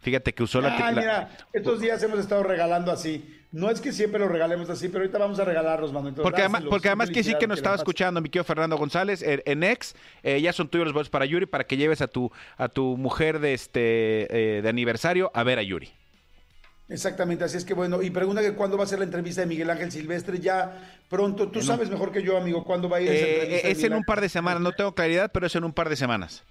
Fíjate que usó la... Ay, la- mira, estos días hemos estado regalando así. No es que siempre los regalemos así, pero ahorita vamos a regalarlos, mano. Entonces, Porque además, porque además que sí que nos estaba escuchando mi querido Fernando González en, en Ex, eh, ya son tuyos los boletos para Yuri para que lleves a tu a tu mujer de este eh, de aniversario a ver a Yuri. Exactamente, así es que bueno, y pregunta que cuándo va a ser la entrevista de Miguel Ángel Silvestre, ya pronto, tú sabes mejor que yo, amigo, cuándo va a ir esa Eh, entrevista es en un par de semanas, no tengo claridad, pero es en un par de semanas.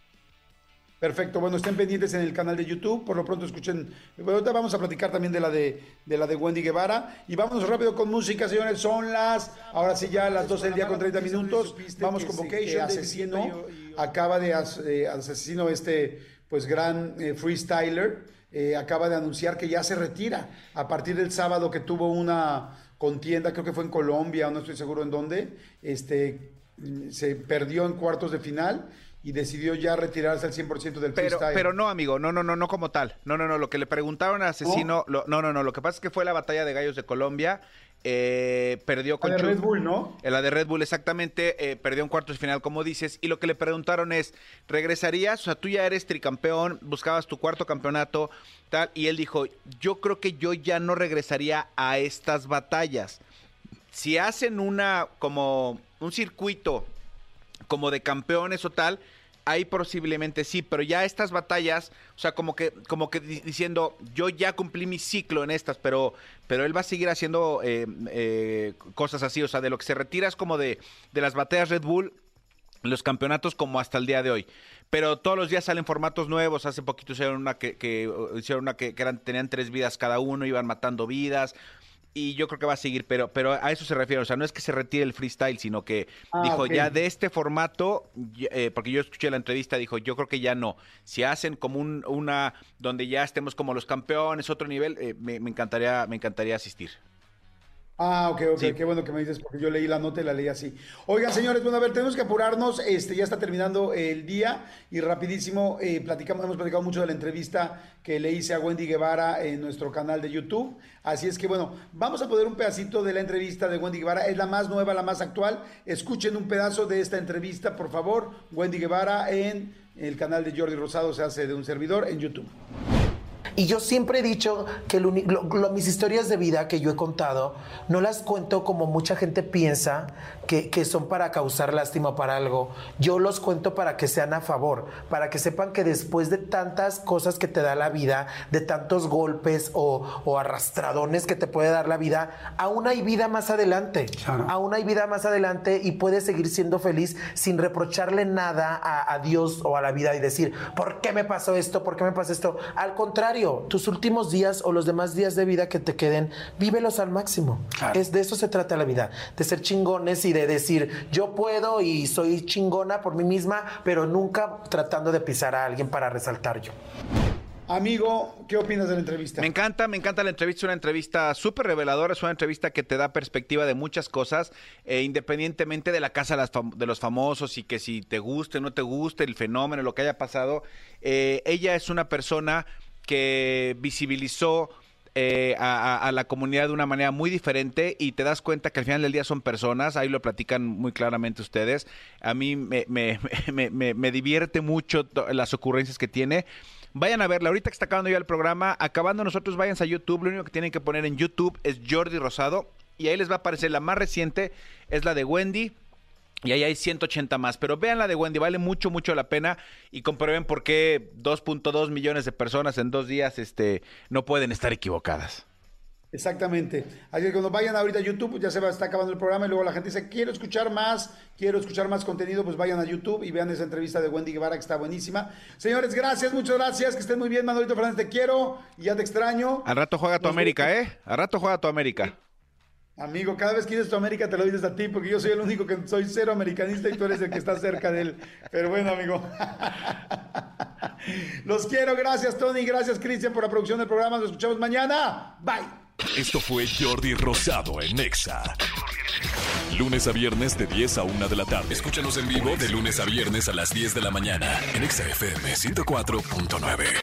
Perfecto, bueno, estén pendientes en el canal de YouTube, por lo pronto escuchen, bueno, ahorita vamos a platicar también de la de, de la de Wendy Guevara, y vámonos rápido con música, señores, son las, ahora sí ya las 12 del día con 30 minutos, vamos con Vocation, asesino, acaba de, as- eh, asesino este, pues gran eh, freestyler, eh, acaba de anunciar que ya se retira a partir del sábado que tuvo una contienda, creo que fue en Colombia, no estoy seguro en dónde, este, mm, se perdió en cuartos de final y decidió ya retirarse al 100% del Pero, freestyle. pero no, amigo, no, no, no, no como tal. No, no, no, lo que le preguntaron a Asesino, lo- no, no, no, lo que pasa es que fue la batalla de gallos de Colombia, eh, perdió con La de Red Bull, ¿no? Eh, La de Red Bull, exactamente, eh, perdió en cuartos de final, como dices, y lo que le preguntaron es, ¿regresarías? O sea, tú ya eres tricampeón, buscabas tu cuarto campeonato, tal, y él dijo, yo creo que yo ya no regresaría a estas batallas. Si hacen una, como, un circuito como de campeones o tal, ahí posiblemente sí, pero ya estas batallas, o sea, como que, como que di- diciendo, yo ya cumplí mi ciclo en estas, pero, pero él va a seguir haciendo eh, eh, cosas así, o sea, de lo que se retira es como de, de las batallas Red Bull, los campeonatos como hasta el día de hoy. Pero todos los días salen formatos nuevos. Hace poquito hicieron una que, que hicieron una que, tenían tres vidas cada uno, iban matando vidas. Y yo creo que va a seguir, pero, pero a eso se refiere. O sea, no es que se retire el freestyle, sino que Ah, dijo ya de este formato, eh, porque yo escuché la entrevista, dijo, yo creo que ya no. Si hacen como un, una donde ya estemos como los campeones, otro nivel, eh, me, me encantaría, me encantaría asistir. Ah, ok, ok, Sí. qué bueno que me dices, porque yo leí la nota y la leí así. Oigan, señores, bueno, a ver, tenemos que apurarnos, este, ya está terminando el día y rapidísimo, eh, platicamos, hemos platicado mucho de la entrevista que le hice a Wendy Guevara en nuestro canal de YouTube, así es que, bueno, vamos a poner un pedacito de la entrevista de Wendy Guevara, es la más nueva, la más actual, escuchen un pedazo de esta entrevista, por favor, Wendy Guevara en el canal de Jordi Rosado, se hace de un servidor en YouTube. Y yo siempre he dicho que lo lo- mis historias de vida que yo he contado, no las cuento como mucha gente piensa que, que son para causar lástima para algo. Yo los cuento para que sean a favor, para que sepan que después de tantas cosas que te da la vida, de tantos golpes o, o arrastradones que te puede dar la vida, aún hay vida más adelante. Aún hay vida más adelante y puedes seguir siendo feliz sin reprocharle nada a, a Dios o a la vida y decir, ¿por qué me pasó esto? ¿Por qué me pasó esto? Al contrario, tus últimos días o los demás días de vida que te queden, vívelos al máximo. Es de eso se trata la vida, de ser chingones y de decir, yo puedo y soy chingona por mí misma, pero nunca tratando de pisar a alguien para resaltar yo. Amigo, ¿qué opinas de la entrevista? Me encanta, me encanta la entrevista, es una entrevista súper reveladora, es una entrevista que te da perspectiva de muchas cosas, eh, independientemente de la casa de, los famosos y que si te guste o no te guste el fenómeno, lo que haya pasado, eh, ella es una persona que visibilizó eh, a, la comunidad de una manera muy diferente y te das cuenta que al final del día son personas, ahí lo platican muy claramente ustedes. A mí me, me- me- me- divierte mucho las ocurrencias que tiene. Vayan a verla, ahorita que está acabando ya el programa, acabando nosotros, váyanse a YouTube, lo único que tienen que poner en YouTube es Jordi Rosado y ahí les va a aparecer la más reciente, es la de Wendy. Y ahí hay 180 más, pero vean la de Wendy, vale mucho, mucho la pena y comprueben por qué 2.2 millones de personas en dos días este, no pueden estar equivocadas. Exactamente. Así que cuando vayan ahorita a YouTube, ya se va, está acabando el programa y luego la gente dice, quiero escuchar más, quiero escuchar más contenido, pues vayan a YouTube y vean esa entrevista de Wendy Guevara que está buenísima. Señores, gracias, muchas gracias, que estén muy bien, Manolito Fernández, te quiero y ya te extraño. Al rato juega tu Nos América, vemos. ¿eh? Al rato juega tu América. Amigo, cada vez que dices tu América te lo dices a ti, porque yo soy el único que soy cero americanista y tú eres el que está cerca de él. Pero bueno, amigo. Los quiero, gracias Tony, gracias Cristian por la producción del programa, nos escuchamos mañana. Bye. Esto fue Jordi Rosado en Nexa. Lunes a viernes de 10 a 1 de la tarde. Escúchanos en vivo de lunes a viernes a las 10 de la mañana en Exa FM 104.9.